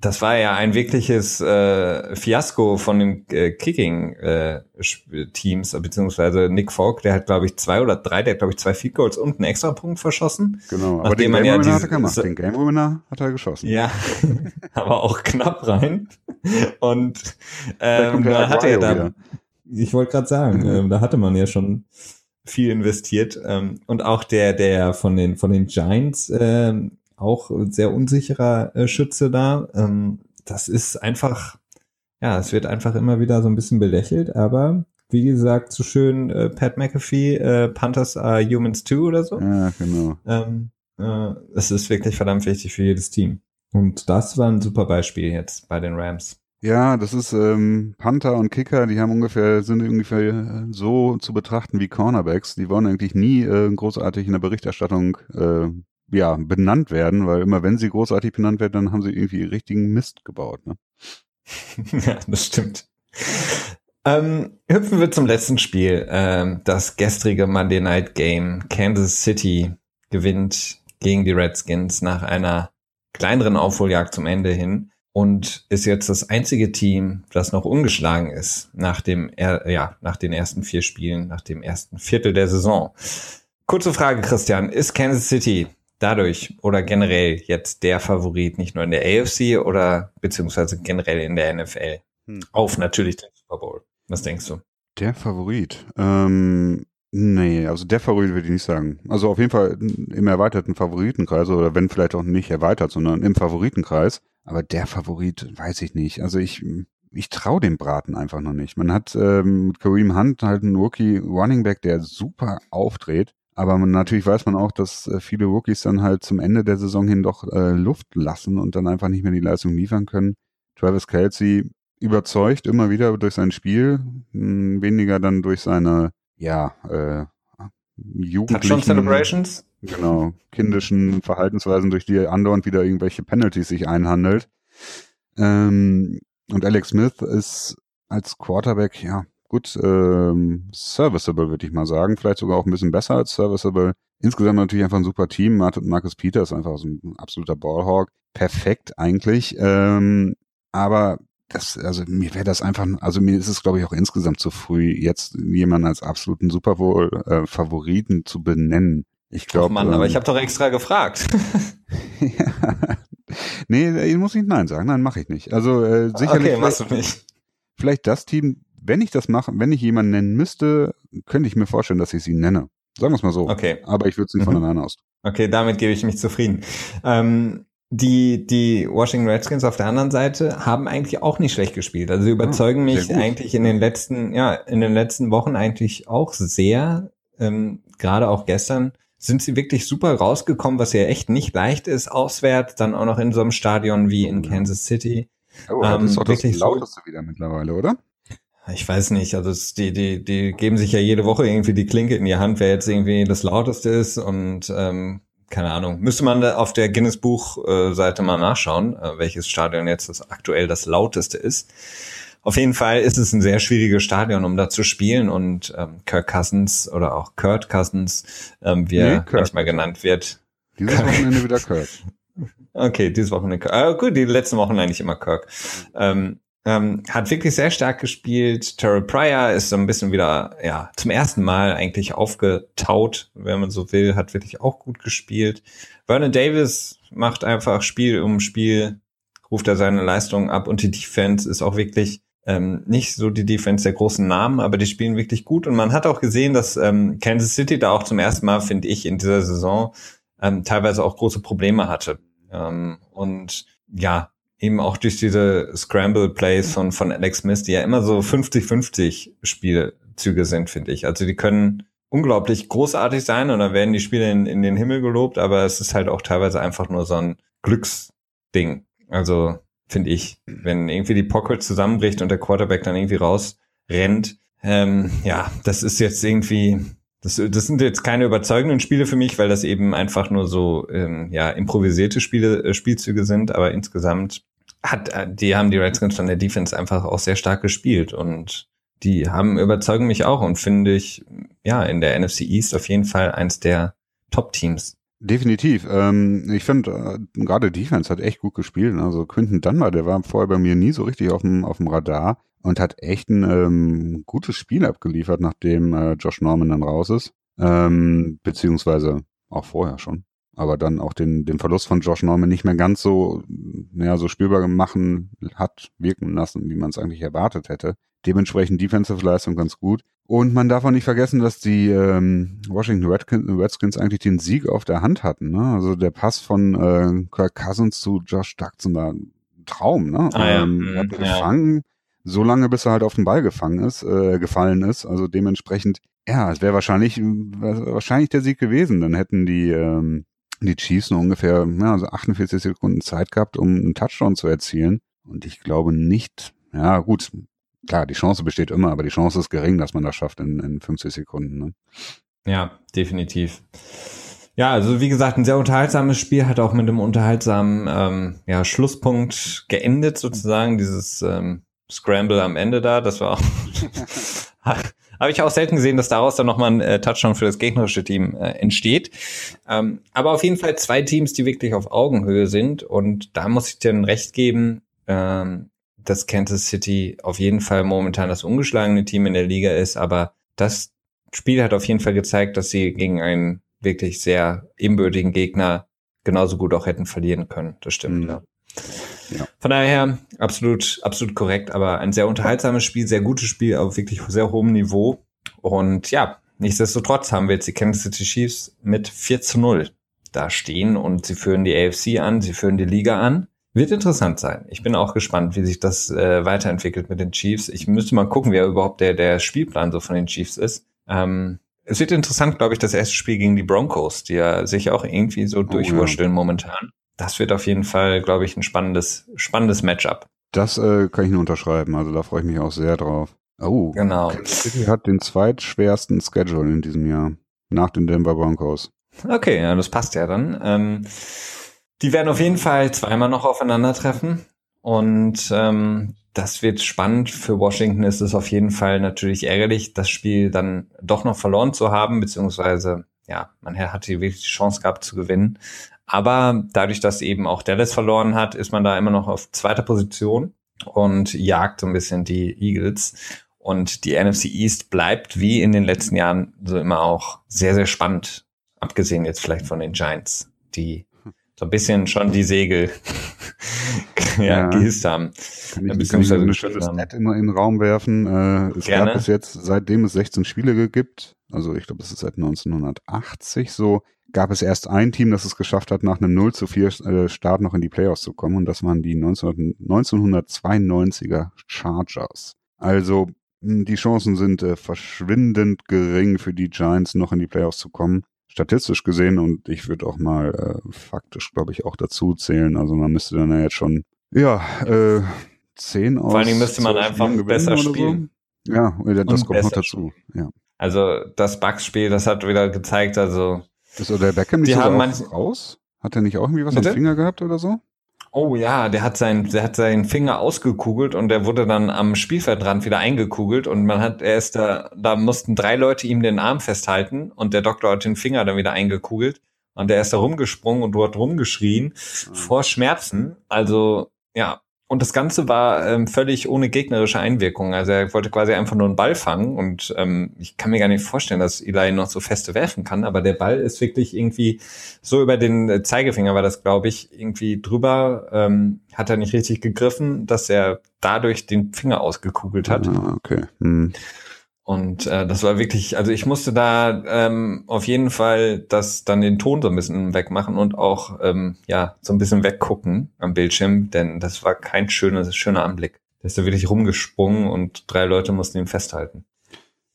Das war ja ein wirkliches äh, Fiasko von den äh, Kicking-Teams, äh, beziehungsweise Nick Falk, der hat, glaube ich, zwei oder drei, der hat, glaube ich, zwei Field Goals und einen extra Punkt verschossen. Genau, aber den Game ja Winner hat er gemacht. Den Game Winner hat er geschossen. Ja, [LAUGHS] aber auch knapp rein. Und ähm, da, hatte er da, ich wollte gerade sagen, [LAUGHS] äh, da hatte man ja schon viel investiert. Ähm, und auch der, der von den, von den Giants, äh, auch sehr unsicherer äh, Schütze da. Ähm, das ist einfach, ja, es wird einfach immer wieder so ein bisschen belächelt, aber wie gesagt, so schön äh, Pat McAfee, äh, Panthers are humans too oder so. Ja, genau. Ähm, äh, es ist wirklich verdammt wichtig für jedes Team. Und das war ein super Beispiel jetzt bei den Rams. Ja, das ist ähm, Panther und Kicker, die haben ungefähr, sind ungefähr äh, so zu betrachten wie Cornerbacks. Die wollen eigentlich nie äh, großartig in der Berichterstattung äh, ja, benannt werden, weil immer wenn sie großartig benannt werden, dann haben sie irgendwie richtigen Mist gebaut. Ne? [LAUGHS] ja, das stimmt. Ähm, hüpfen wir zum letzten Spiel. Ähm, das gestrige Monday Night Game. Kansas City gewinnt gegen die Redskins nach einer kleineren Aufholjagd zum Ende hin und ist jetzt das einzige Team, das noch ungeschlagen ist nach dem, ja, nach den ersten vier Spielen, nach dem ersten Viertel der Saison. Kurze Frage, Christian. Ist Kansas City dadurch oder generell jetzt der Favorit nicht nur in der AFC oder beziehungsweise generell in der NFL? Hm. Auf natürlich den Super Bowl. Was denkst du? Der Favorit. Ähm, Nee, also der Favorit würde ich nicht sagen. Also auf jeden Fall im erweiterten Favoritenkreis oder wenn vielleicht auch nicht erweitert, sondern im Favoritenkreis. Aber der Favorit weiß ich nicht. Also ich, ich traue dem Braten einfach noch nicht. Man hat ähm, mit Kareem Hunt halt einen Rookie Running Back, der super aufdreht. Aber man, natürlich weiß man auch, dass äh, viele Rookies dann halt zum Ende der Saison hin doch äh, Luft lassen und dann einfach nicht mehr die Leistung liefern können. Travis Kelsey überzeugt immer wieder durch sein Spiel, mh, hm, weniger dann durch seine, ja, äh, jugendlichen... Celebrations? Genau, kindischen Verhaltensweisen, durch die andauernd wieder irgendwelche Penalties sich einhandelt. Ähm, und Alex Smith ist als Quarterback, ja, gut, ähm, serviceable, würde ich mal sagen. Vielleicht sogar auch ein bisschen besser als serviceable. Insgesamt natürlich einfach ein super Team. Marcus Peter ist einfach so ein absoluter Ballhawk. Perfekt eigentlich. Ähm, aber das, also mir wäre das einfach, also mir ist es, glaube ich, auch insgesamt zu früh, jetzt jemanden als absoluten Super Bowl-Favoriten äh, zu benennen. Ich glaube. Mann, ähm, aber ich habe doch extra gefragt. ja. [LAUGHS] Nee, muss ich Nein sagen. Nein, mache ich nicht. Also äh, sicherlich. Okay, machst du nicht. Vielleicht das Team, wenn ich das mache, wenn ich jemanden nennen müsste, könnte ich mir vorstellen, dass ich sie nenne. Sagen wir es mal so. Okay. Aber ich würde es nicht mhm. von alleine aus. Okay, damit gebe ich mich zufrieden. Ähm, die, die Washington Redskins auf der anderen Seite haben eigentlich auch nicht schlecht gespielt. Also sie überzeugen ah, mich eigentlich in den letzten, ja, in den letzten Wochen eigentlich auch sehr. Ähm, Gerade auch gestern sind sie wirklich super rausgekommen, was ja echt nicht leicht ist, auswärts, dann auch noch in so einem Stadion wie in Kansas City. Oh, das ähm, ist doch das lauteste wieder mittlerweile, oder? Ich weiß nicht, also es, die, die, die geben sich ja jede Woche irgendwie die Klinke in die Hand, wer jetzt irgendwie das lauteste ist und ähm, keine Ahnung. Müsste man da auf der Guinness Buch äh, Seite mal nachschauen, äh, welches Stadion jetzt das aktuell das lauteste ist. Auf jeden Fall ist es ein sehr schwieriges Stadion, um da zu spielen und ähm, Kirk Cousins oder auch Kurt Cousins, ähm, wie er nee, manchmal genannt wird. Dieses Wochenende wieder Kurt. [LAUGHS] Okay, dieses Wochenende Kirk. Ah, gut, die letzten Wochen eigentlich immer Kirk. Ähm, ähm, hat wirklich sehr stark gespielt. Terrell Pryor ist so ein bisschen wieder, ja, zum ersten Mal eigentlich aufgetaut, wenn man so will, hat wirklich auch gut gespielt. Vernon Davis macht einfach Spiel um Spiel, ruft er seine Leistungen ab und die Defense ist auch wirklich ähm, nicht so die Defense der großen Namen, aber die spielen wirklich gut und man hat auch gesehen, dass ähm, Kansas City da auch zum ersten Mal, finde ich, in dieser Saison ähm, teilweise auch große Probleme hatte. Ähm, und ja, eben auch durch diese Scramble Plays von, von Alex Smith, die ja immer so 50-50 Spielzüge sind, finde ich. Also die können unglaublich großartig sein und dann werden die Spiele in, in den Himmel gelobt, aber es ist halt auch teilweise einfach nur so ein Glücksding. Also finde ich, wenn irgendwie die Pocket zusammenbricht und der Quarterback dann irgendwie rausrennt, ähm, ja, das ist jetzt irgendwie, das, das sind jetzt keine überzeugenden Spiele für mich, weil das eben einfach nur so ähm, ja improvisierte Spiele, äh, Spielzüge sind, aber insgesamt hat, äh, die haben die Redskins von der Defense einfach auch sehr stark gespielt und die haben überzeugen mich auch und finde ich, ja, in der NFC East auf jeden Fall eins der Top-Teams. Definitiv. Ähm, ich finde, äh, gerade Defense hat echt gut gespielt. Also Quinton Dunbar, der war vorher bei mir nie so richtig auf dem, auf dem Radar und hat echt ein ähm, gutes Spiel abgeliefert, nachdem äh, Josh Norman dann raus ist. Ähm, beziehungsweise auch vorher schon aber dann auch den, den Verlust von Josh Norman nicht mehr ganz so, naja, so spürbar machen hat, wirken lassen, wie man es eigentlich erwartet hätte. Dementsprechend Defensive Leistung ganz gut. Und man darf auch nicht vergessen, dass die ähm, Washington Redskins eigentlich den Sieg auf der Hand hatten. Ne? Also der Pass von äh, Kirk Cousins zu Josh Duckson war ein Traum. Ne? Ah, ja. ähm, er hat ja. gefangen, so lange bis er halt auf den Ball gefangen ist, äh, gefallen ist. Also dementsprechend, ja, es wäre wahrscheinlich wahrscheinlich der Sieg gewesen. Dann hätten die ähm, die Chiefs nur ungefähr ja, also 48 Sekunden Zeit gehabt, um einen Touchdown zu erzielen. Und ich glaube nicht, ja gut, klar, die Chance besteht immer, aber die Chance ist gering, dass man das schafft in, in 50 Sekunden. Ne? Ja, definitiv. Ja, also wie gesagt, ein sehr unterhaltsames Spiel, hat auch mit einem unterhaltsamen ähm, ja, Schlusspunkt geendet, sozusagen, dieses ähm, Scramble am Ende da. Das war auch [LAUGHS] [LAUGHS] Habe ich auch selten gesehen, dass daraus dann nochmal ein äh, Touchdown für das gegnerische Team äh, entsteht. Ähm, aber auf jeden Fall zwei Teams, die wirklich auf Augenhöhe sind. Und da muss ich dir ein Recht geben, ähm, dass Kansas City auf jeden Fall momentan das ungeschlagene Team in der Liga ist. Aber das Spiel hat auf jeden Fall gezeigt, dass sie gegen einen wirklich sehr ebenbürtigen Gegner genauso gut auch hätten verlieren können. Das stimmt, mhm. ja. Ja. Von daher absolut, absolut korrekt, aber ein sehr unterhaltsames Spiel, sehr gutes Spiel auf wirklich sehr hohem Niveau. Und ja, nichtsdestotrotz haben wir jetzt die Kansas City Chiefs mit 4 zu 0 da stehen und sie führen die AFC an, sie führen die Liga an. Wird interessant sein. Ich bin auch gespannt, wie sich das äh, weiterentwickelt mit den Chiefs. Ich müsste mal gucken, wer überhaupt der, der Spielplan so von den Chiefs ist. Ähm, es wird interessant, glaube ich, das erste Spiel gegen die Broncos, die ja sich auch irgendwie so oh, durchwursteln ja. momentan. Das wird auf jeden Fall, glaube ich, ein spannendes, spannendes Matchup. Das äh, kann ich nur unterschreiben. Also da freue ich mich auch sehr drauf. Oh, genau. Kansas City hat den zweitschwersten Schedule in diesem Jahr nach den Denver Broncos. Okay, ja, das passt ja dann. Ähm, die werden auf jeden Fall zweimal noch aufeinandertreffen und ähm, das wird spannend. Für Washington ist es auf jeden Fall natürlich ärgerlich, das Spiel dann doch noch verloren zu haben, beziehungsweise ja, man hatte wirklich die Chance gehabt zu gewinnen. Aber dadurch, dass eben auch Dallas verloren hat, ist man da immer noch auf zweiter Position und jagt so ein bisschen die Eagles. Und die NFC East bleibt wie in den letzten Jahren so immer auch sehr, sehr spannend. Abgesehen jetzt vielleicht von den Giants, die so ein bisschen schon die Segel [LAUGHS] ja, ja, gehisst haben. Kann ich, kann ich ein schönes Net in, in den Raum werfen. Äh, es Gerne. gab es jetzt, seitdem es 16 Spiele gibt, also ich glaube, es ist seit 1980 so, gab es erst ein Team, das es geschafft hat, nach einem 0 zu 4 äh, Start noch in die Playoffs zu kommen und das waren die 19, 1992er Chargers. Also hm, die Chancen sind äh, verschwindend gering für die Giants noch in die Playoffs zu kommen. Statistisch gesehen und ich würde auch mal äh, faktisch, glaube ich, auch dazu zählen. Also man müsste dann ja jetzt schon, ja, äh, 10 aus. Vor allen Dingen müsste man einfach besser spielen. So. Ja, das und kommt noch dazu. Ja. Also das Bugs-Spiel, das hat wieder gezeigt, also ist der Beckham nicht die haben raus? Hat er nicht auch irgendwie was Bitte? am Finger gehabt oder so? Oh ja, der hat seinen, der hat seinen Finger ausgekugelt und der wurde dann am Spielfeldrand wieder eingekugelt und man hat, er ist da, da mussten drei Leute ihm den Arm festhalten und der Doktor hat den Finger dann wieder eingekugelt und der ist da rumgesprungen und dort rumgeschrien mhm. vor Schmerzen. Also ja, und das Ganze war ähm, völlig ohne gegnerische Einwirkung. Also er wollte quasi einfach nur einen Ball fangen. Und ähm, ich kann mir gar nicht vorstellen, dass Eli noch so feste werfen kann. Aber der Ball ist wirklich irgendwie so über den äh, Zeigefinger war das, glaube ich, irgendwie drüber. Ähm, hat er nicht richtig gegriffen, dass er dadurch den Finger ausgekugelt hat. Ah, okay. Hm. Und äh, das war wirklich, also ich musste da ähm, auf jeden Fall das dann den Ton so ein bisschen wegmachen und auch ähm, ja so ein bisschen weggucken am Bildschirm, denn das war kein schöner, schöner Anblick. Der ist da wirklich rumgesprungen und drei Leute mussten ihn festhalten.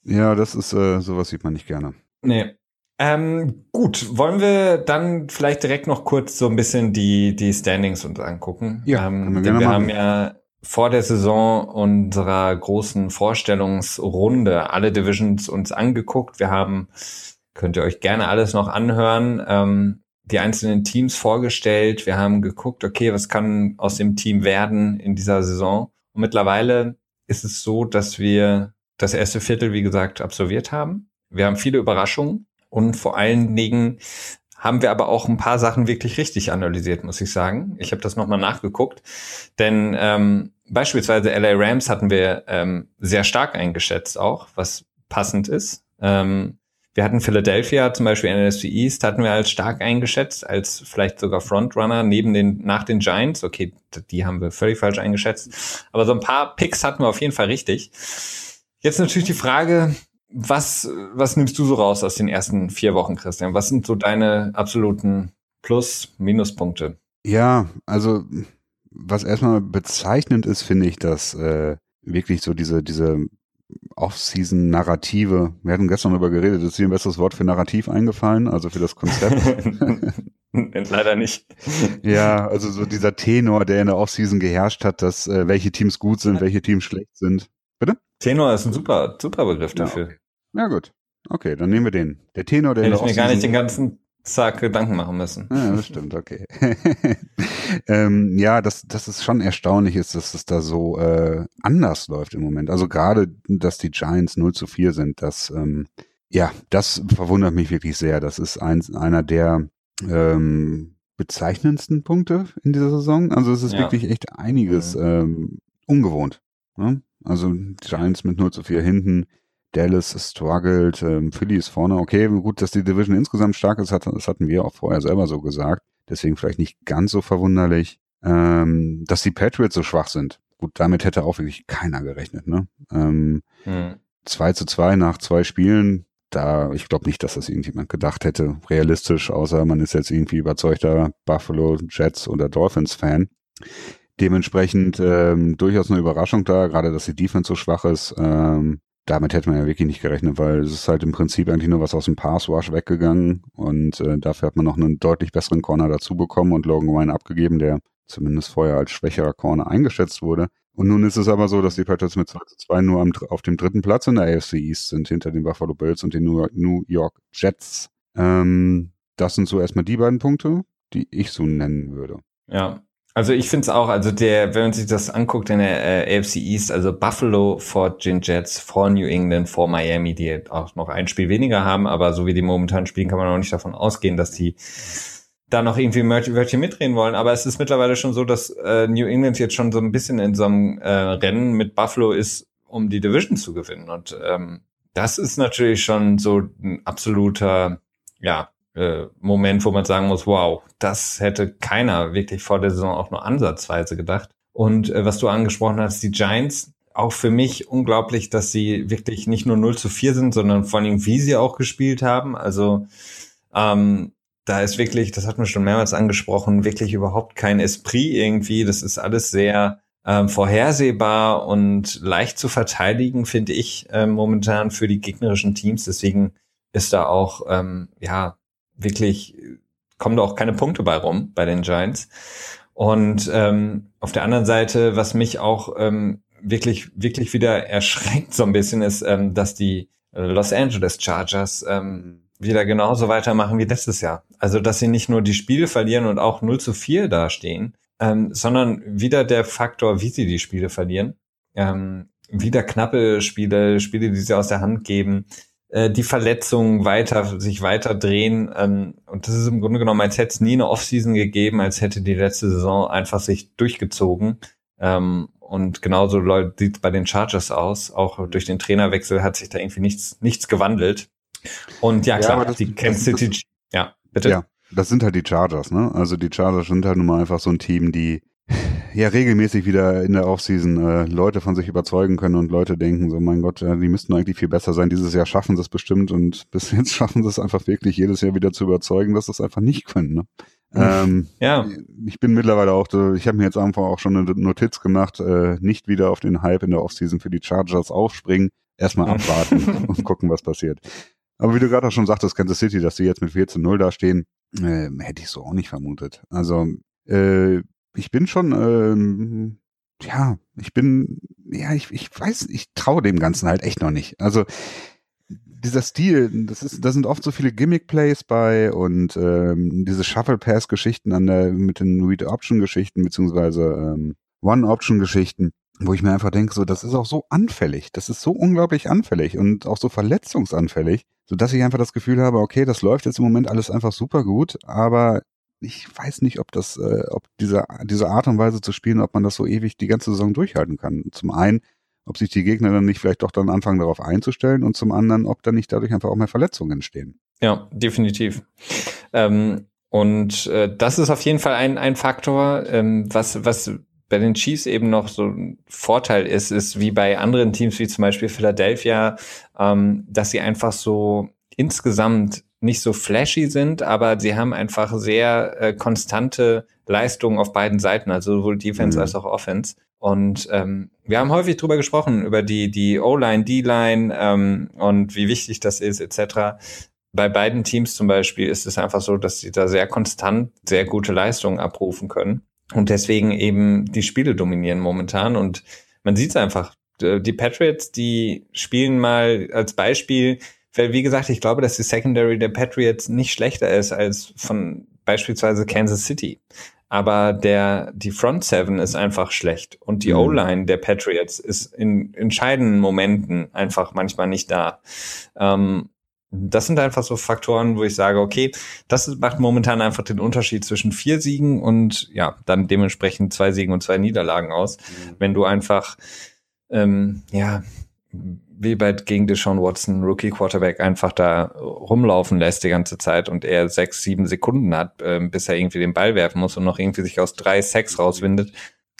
Ja, das ist äh, sowas sieht man nicht gerne. Nee. Ähm, gut, wollen wir dann vielleicht direkt noch kurz so ein bisschen die die Standings uns angucken? Ja, ähm, wir denn wir haben ja vor der Saison unserer großen Vorstellungsrunde alle Divisions uns angeguckt. Wir haben, könnt ihr euch gerne alles noch anhören, ähm, die einzelnen Teams vorgestellt. Wir haben geguckt, okay, was kann aus dem Team werden in dieser Saison? Und mittlerweile ist es so, dass wir das erste Viertel, wie gesagt, absolviert haben. Wir haben viele Überraschungen und vor allen Dingen haben wir aber auch ein paar Sachen wirklich richtig analysiert, muss ich sagen. Ich habe das nochmal nachgeguckt, denn ähm, beispielsweise LA Rams hatten wir ähm, sehr stark eingeschätzt auch, was passend ist. Ähm, wir hatten Philadelphia zum Beispiel NFC East hatten wir als stark eingeschätzt, als vielleicht sogar Frontrunner neben den, nach den Giants. Okay, die haben wir völlig falsch eingeschätzt. Aber so ein paar Picks hatten wir auf jeden Fall richtig. Jetzt natürlich die Frage, was, was nimmst du so raus aus den ersten vier Wochen, Christian? Was sind so deine absoluten Plus-, Minuspunkte? Ja, also was erstmal bezeichnend ist, finde ich, dass äh, wirklich so diese, diese Off-Season-Narrative, wir hatten gestern darüber geredet, ist dir ein besseres Wort für Narrativ eingefallen, also für das Konzept? [LAUGHS] Leider nicht. Ja, also so dieser Tenor, der in der Off-Season geherrscht hat, dass äh, welche Teams gut sind, welche Teams schlecht sind. Bitte? Tenor ist ein super, super Begriff dafür. Ja, okay. Ja gut. Okay, dann nehmen wir den. Der Tenor, der Hätte ich mir gar nicht den ganzen Zack Gedanken machen müssen. Ja, das stimmt, okay. [LAUGHS] ähm, ja, das, das ist schon erstaunlich ist, dass es da so äh, anders läuft im Moment. Also gerade, dass die Giants 0 zu 4 sind, das, ähm, ja, das verwundert mich wirklich sehr. Das ist ein, einer der ähm, bezeichnendsten Punkte in dieser Saison. Also es ist ja. wirklich echt einiges mhm. ähm, ungewohnt. Ne? Also Giants mit 0 zu 4 hinten, Dallas struggelt, ähm, Philly ist vorne. Okay, gut, dass die Division insgesamt stark ist, hat, das hatten wir auch vorher selber so gesagt. Deswegen vielleicht nicht ganz so verwunderlich. Ähm, dass die Patriots so schwach sind. Gut, damit hätte auch wirklich keiner gerechnet. Ne? Ähm, hm. 2 zu 2 nach zwei Spielen, da, ich glaube nicht, dass das irgendjemand gedacht hätte, realistisch, außer man ist jetzt irgendwie überzeugter Buffalo Jets oder Dolphins Fan. Dementsprechend ähm, durchaus eine Überraschung da, gerade dass die Defense so schwach ist. Ähm, damit hätte man ja wirklich nicht gerechnet, weil es ist halt im Prinzip eigentlich nur was aus dem Passwash weggegangen und äh, dafür hat man noch einen deutlich besseren Corner dazu bekommen und Logan Wine abgegeben, der zumindest vorher als schwächerer Corner eingeschätzt wurde. Und nun ist es aber so, dass die Patriots mit 2 zu 2 nur am, auf dem dritten Platz in der AFC East sind, hinter den Buffalo Bills und den New York Jets. Ähm, das sind so erstmal die beiden Punkte, die ich so nennen würde. Ja, also ich finde es auch, also der, wenn man sich das anguckt in der äh, AFC East, also Buffalo vor den Jets, vor New England, vor Miami, die auch noch ein Spiel weniger haben, aber so wie die momentan spielen, kann man auch nicht davon ausgehen, dass die da noch irgendwie Wörtchen mitreden wollen. Aber es ist mittlerweile schon so, dass äh, New England jetzt schon so ein bisschen in so einem äh, Rennen mit Buffalo ist, um die Division zu gewinnen. Und ähm, das ist natürlich schon so ein absoluter, ja, äh, Moment, wo man sagen muss, wow, das hätte keiner wirklich vor der Saison auch nur ansatzweise gedacht. Und äh, was du angesprochen hast, die Giants, auch für mich unglaublich, dass sie wirklich nicht nur 0 zu 4 sind, sondern vor allem, wie sie auch gespielt haben. Also ähm, da ist wirklich, das hat man schon mehrmals angesprochen, wirklich überhaupt kein Esprit irgendwie. Das ist alles sehr ähm, vorhersehbar und leicht zu verteidigen, finde ich äh, momentan für die gegnerischen Teams. Deswegen ist da auch ähm, ja wirklich kommen da auch keine Punkte bei rum bei den Giants. Und ähm, auf der anderen Seite, was mich auch ähm, wirklich, wirklich wieder [LAUGHS] erschreckt so ein bisschen, ist, ähm, dass die Los Angeles Chargers ähm, wieder genauso weitermachen wie letztes Jahr. Also, dass sie nicht nur die Spiele verlieren und auch 0 zu 4 dastehen, ähm, sondern wieder der Faktor, wie sie die Spiele verlieren. Ähm, wieder knappe Spiele, Spiele, die sie aus der Hand geben. Äh, die Verletzungen weiter, sich weiter drehen. Ähm, und das ist im Grunde genommen, als hätte es nie eine Offseason gegeben, als hätte die letzte Saison einfach sich durchgezogen. Ähm, und genauso sieht es bei den Chargers aus. Auch durch den Trainerwechsel hat sich da irgendwie nichts, nichts gewandelt. Und ja, klar, ja, das, die Kansas City, ja, bitte. Ja, das sind halt die Chargers, ne? Also die Chargers sind halt nun mal einfach so ein Team, die ja regelmäßig wieder in der Offseason äh, Leute von sich überzeugen können und Leute denken, so mein Gott, die müssten eigentlich viel besser sein. Dieses Jahr schaffen sie es bestimmt und [LAUGHS] bis jetzt schaffen sie es einfach wirklich jedes Jahr wieder zu überzeugen, dass sie es einfach nicht können. Ne? Ähm, ja. Ich bin mittlerweile auch, ich habe mir jetzt einfach auch schon eine Notiz gemacht, äh, nicht wieder auf den Hype in der Offseason für die Chargers aufspringen, erstmal abwarten [LAUGHS] und gucken, was passiert. Aber wie du gerade auch schon sagtest, Kansas City, dass die jetzt mit 14-0 da stehen, äh, hätte ich so auch nicht vermutet. Also äh, ich bin schon, ähm, ja, ich bin, ja, ich, ich weiß, ich traue dem Ganzen halt echt noch nicht. Also dieser Stil, das ist, da sind oft so viele Gimmick-Plays bei und ähm, diese Shuffle-Pass-Geschichten an der, mit den Read-Option-Geschichten beziehungsweise ähm, One-Option-Geschichten, wo ich mir einfach denke, so, das ist auch so anfällig, das ist so unglaublich anfällig und auch so verletzungsanfällig, so dass ich einfach das Gefühl habe, okay, das läuft jetzt im Moment alles einfach super gut, aber ich weiß nicht, ob das, äh, ob diese, diese Art und Weise zu spielen, ob man das so ewig die ganze Saison durchhalten kann. Zum einen, ob sich die Gegner dann nicht vielleicht doch dann anfangen, darauf einzustellen und zum anderen, ob dann nicht dadurch einfach auch mehr Verletzungen entstehen. Ja, definitiv. Ähm, und äh, das ist auf jeden Fall ein, ein Faktor, ähm, was, was bei den Chiefs eben noch so ein Vorteil ist, ist wie bei anderen Teams wie zum Beispiel Philadelphia, ähm, dass sie einfach so insgesamt nicht so flashy sind, aber sie haben einfach sehr äh, konstante Leistungen auf beiden Seiten, also sowohl Defense mhm. als auch Offense. Und ähm, wir haben häufig drüber gesprochen, über die, die O-Line, D-Line ähm, und wie wichtig das ist, etc. Bei beiden Teams zum Beispiel ist es einfach so, dass sie da sehr konstant sehr gute Leistungen abrufen können und deswegen eben die Spiele dominieren momentan. Und man sieht es einfach. Die Patriots, die spielen mal als Beispiel weil, wie gesagt, ich glaube, dass die Secondary der Patriots nicht schlechter ist als von beispielsweise Kansas City. Aber der, die Front Seven ist einfach schlecht. Und die mhm. O-Line der Patriots ist in entscheidenden Momenten einfach manchmal nicht da. Ähm, das sind einfach so Faktoren, wo ich sage, okay, das macht momentan einfach den Unterschied zwischen vier Siegen und ja, dann dementsprechend zwei Siegen und zwei Niederlagen aus. Mhm. Wenn du einfach ähm, ja wie bei gegen Deshaun Watson, Rookie Quarterback, einfach da rumlaufen lässt die ganze Zeit und er sechs, sieben Sekunden hat, äh, bis er irgendwie den Ball werfen muss und noch irgendwie sich aus drei Sacks rauswindet.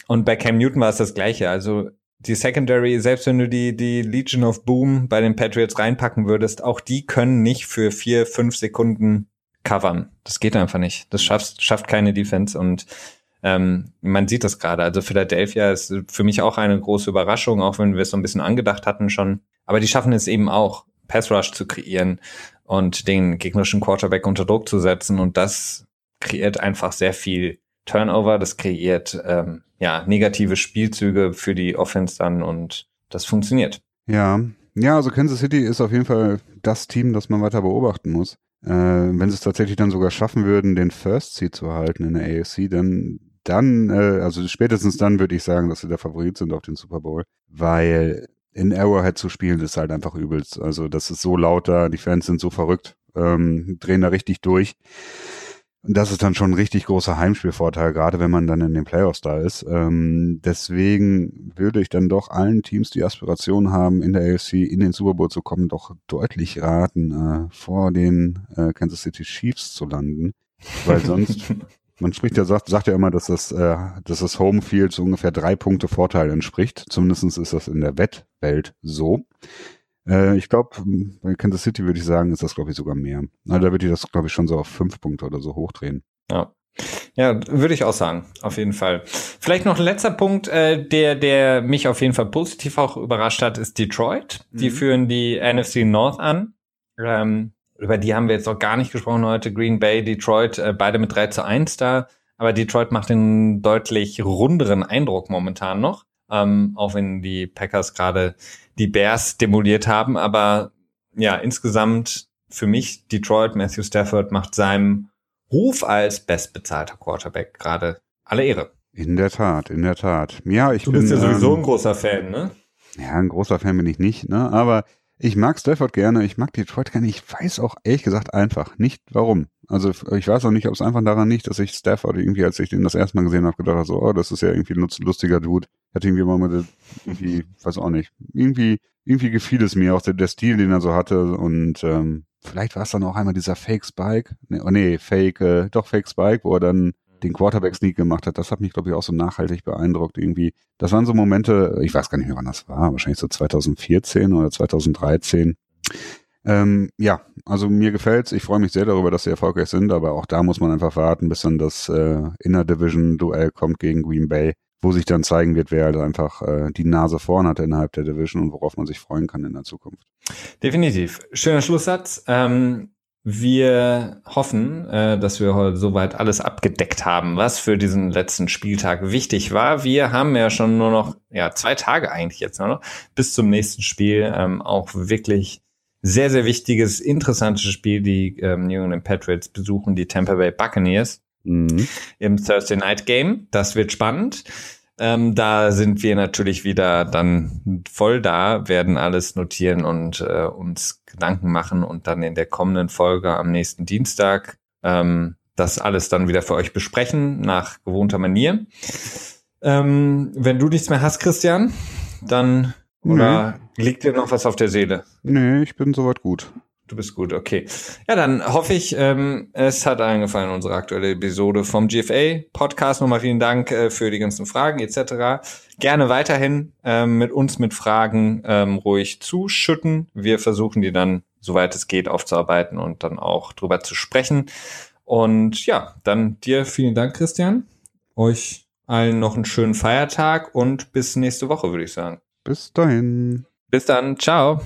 Und bei Cam Newton war es das Gleiche. Also die Secondary, selbst wenn du die, die Legion of Boom bei den Patriots reinpacken würdest, auch die können nicht für vier, fünf Sekunden covern. Das geht einfach nicht. Das schafft, schafft keine Defense und ähm, man sieht das gerade. Also Philadelphia ist für mich auch eine große Überraschung, auch wenn wir es so ein bisschen angedacht hatten schon. Aber die schaffen es eben auch, Pass Rush zu kreieren und den gegnerischen Quarterback unter Druck zu setzen. Und das kreiert einfach sehr viel Turnover. Das kreiert ähm, ja negative Spielzüge für die Offense dann und das funktioniert. Ja, ja, also Kansas City ist auf jeden Fall das Team, das man weiter beobachten muss. Äh, wenn sie es tatsächlich dann sogar schaffen würden, den First Seed zu halten in der AFC, dann dann, äh, also spätestens dann würde ich sagen, dass sie der Favorit sind auf den Super Bowl, weil in Arrowhead zu spielen ist halt einfach übelst. Also das ist so laut da, die Fans sind so verrückt, ähm, drehen da richtig durch. Und das ist dann schon ein richtig großer Heimspielvorteil, gerade wenn man dann in den Playoffs da ist. Ähm, deswegen würde ich dann doch allen Teams, die Aspirationen haben, in der AFC in den Super Bowl zu kommen, doch deutlich raten, äh, vor den äh, Kansas City Chiefs zu landen. Weil sonst [LAUGHS] Man spricht ja, sagt, sagt ja immer, dass das, äh, dass das Homefield so ungefähr drei Punkte Vorteil entspricht. Zumindestens ist das in der Wettwelt so. Äh, ich glaube, bei Kansas City würde ich sagen, ist das, glaube ich, sogar mehr. Na, da würde ich das, glaube ich, schon so auf fünf Punkte oder so hochdrehen. Ja. Ja, würde ich auch sagen, auf jeden Fall. Vielleicht noch ein letzter Punkt, äh, der, der mich auf jeden Fall positiv auch überrascht hat, ist Detroit. Die mhm. führen die NFC North an. Ähm, über die haben wir jetzt noch gar nicht gesprochen heute. Green Bay, Detroit, äh, beide mit 3 zu 1 da. Aber Detroit macht den deutlich runderen Eindruck momentan noch. Ähm, auch wenn die Packers gerade die Bears demoliert haben. Aber ja, insgesamt für mich Detroit, Matthew Stafford macht seinem Ruf als bestbezahlter Quarterback gerade alle Ehre. In der Tat, in der Tat. Ja, ich du bin. Du bist ja sowieso ähm, ein großer Fan, ne? Ja, ein großer Fan bin ich nicht, ne? Aber ich mag Stafford gerne, ich mag Detroit gerne. Ich weiß auch ehrlich gesagt einfach nicht, warum. Also ich weiß auch nicht, ob es einfach daran liegt, dass ich Stafford irgendwie, als ich den das erste Mal gesehen habe, gedacht habe, so, oh, das ist ja irgendwie ein lustiger Dude. Hat irgendwie mal mit, irgendwie, weiß auch nicht. Irgendwie, irgendwie gefiel es mir auch der, der Stil, den er so hatte und ähm, vielleicht war es dann auch einmal dieser Fake Spike, nee, oh nee, Fake, äh, doch Fake Spike, wo er dann den Quarterback-Sneak gemacht hat, das hat mich, glaube ich, auch so nachhaltig beeindruckt irgendwie. Das waren so Momente, ich weiß gar nicht mehr, wann das war, wahrscheinlich so 2014 oder 2013. Ähm, ja, also mir gefällt's. Ich freue mich sehr darüber, dass sie erfolgreich sind, aber auch da muss man einfach warten, bis dann das äh, Inner Division Duell kommt gegen Green Bay, wo sich dann zeigen wird, wer halt einfach äh, die Nase vorn hat innerhalb der Division und worauf man sich freuen kann in der Zukunft. Definitiv. Schöner Schlusssatz. Ähm, wir hoffen, äh, dass wir heute soweit alles abgedeckt haben, was für diesen letzten Spieltag wichtig war. Wir haben ja schon nur noch ja zwei Tage eigentlich jetzt nur noch bis zum nächsten Spiel. Ähm, auch wirklich sehr sehr wichtiges, interessantes Spiel. Die ähm, New England Patriots besuchen die Tampa Bay Buccaneers mhm. im Thursday Night Game. Das wird spannend. Ähm, da sind wir natürlich wieder dann voll da, werden alles notieren und äh, uns Gedanken machen und dann in der kommenden Folge am nächsten Dienstag ähm, das alles dann wieder für euch besprechen, nach gewohnter Manier. Ähm, wenn du nichts mehr hast, Christian, dann oder nee. liegt dir noch was auf der Seele? Nee, ich bin soweit gut. Du bist gut, okay. Ja, dann hoffe ich, ähm, es hat allen gefallen, unsere aktuelle Episode vom GFA Podcast. Nochmal vielen Dank äh, für die ganzen Fragen etc. Gerne weiterhin ähm, mit uns mit Fragen ähm, ruhig zuschütten. Wir versuchen die dann, soweit es geht, aufzuarbeiten und dann auch drüber zu sprechen. Und ja, dann dir vielen Dank, Christian. Euch allen noch einen schönen Feiertag und bis nächste Woche, würde ich sagen. Bis dahin. Bis dann. Ciao.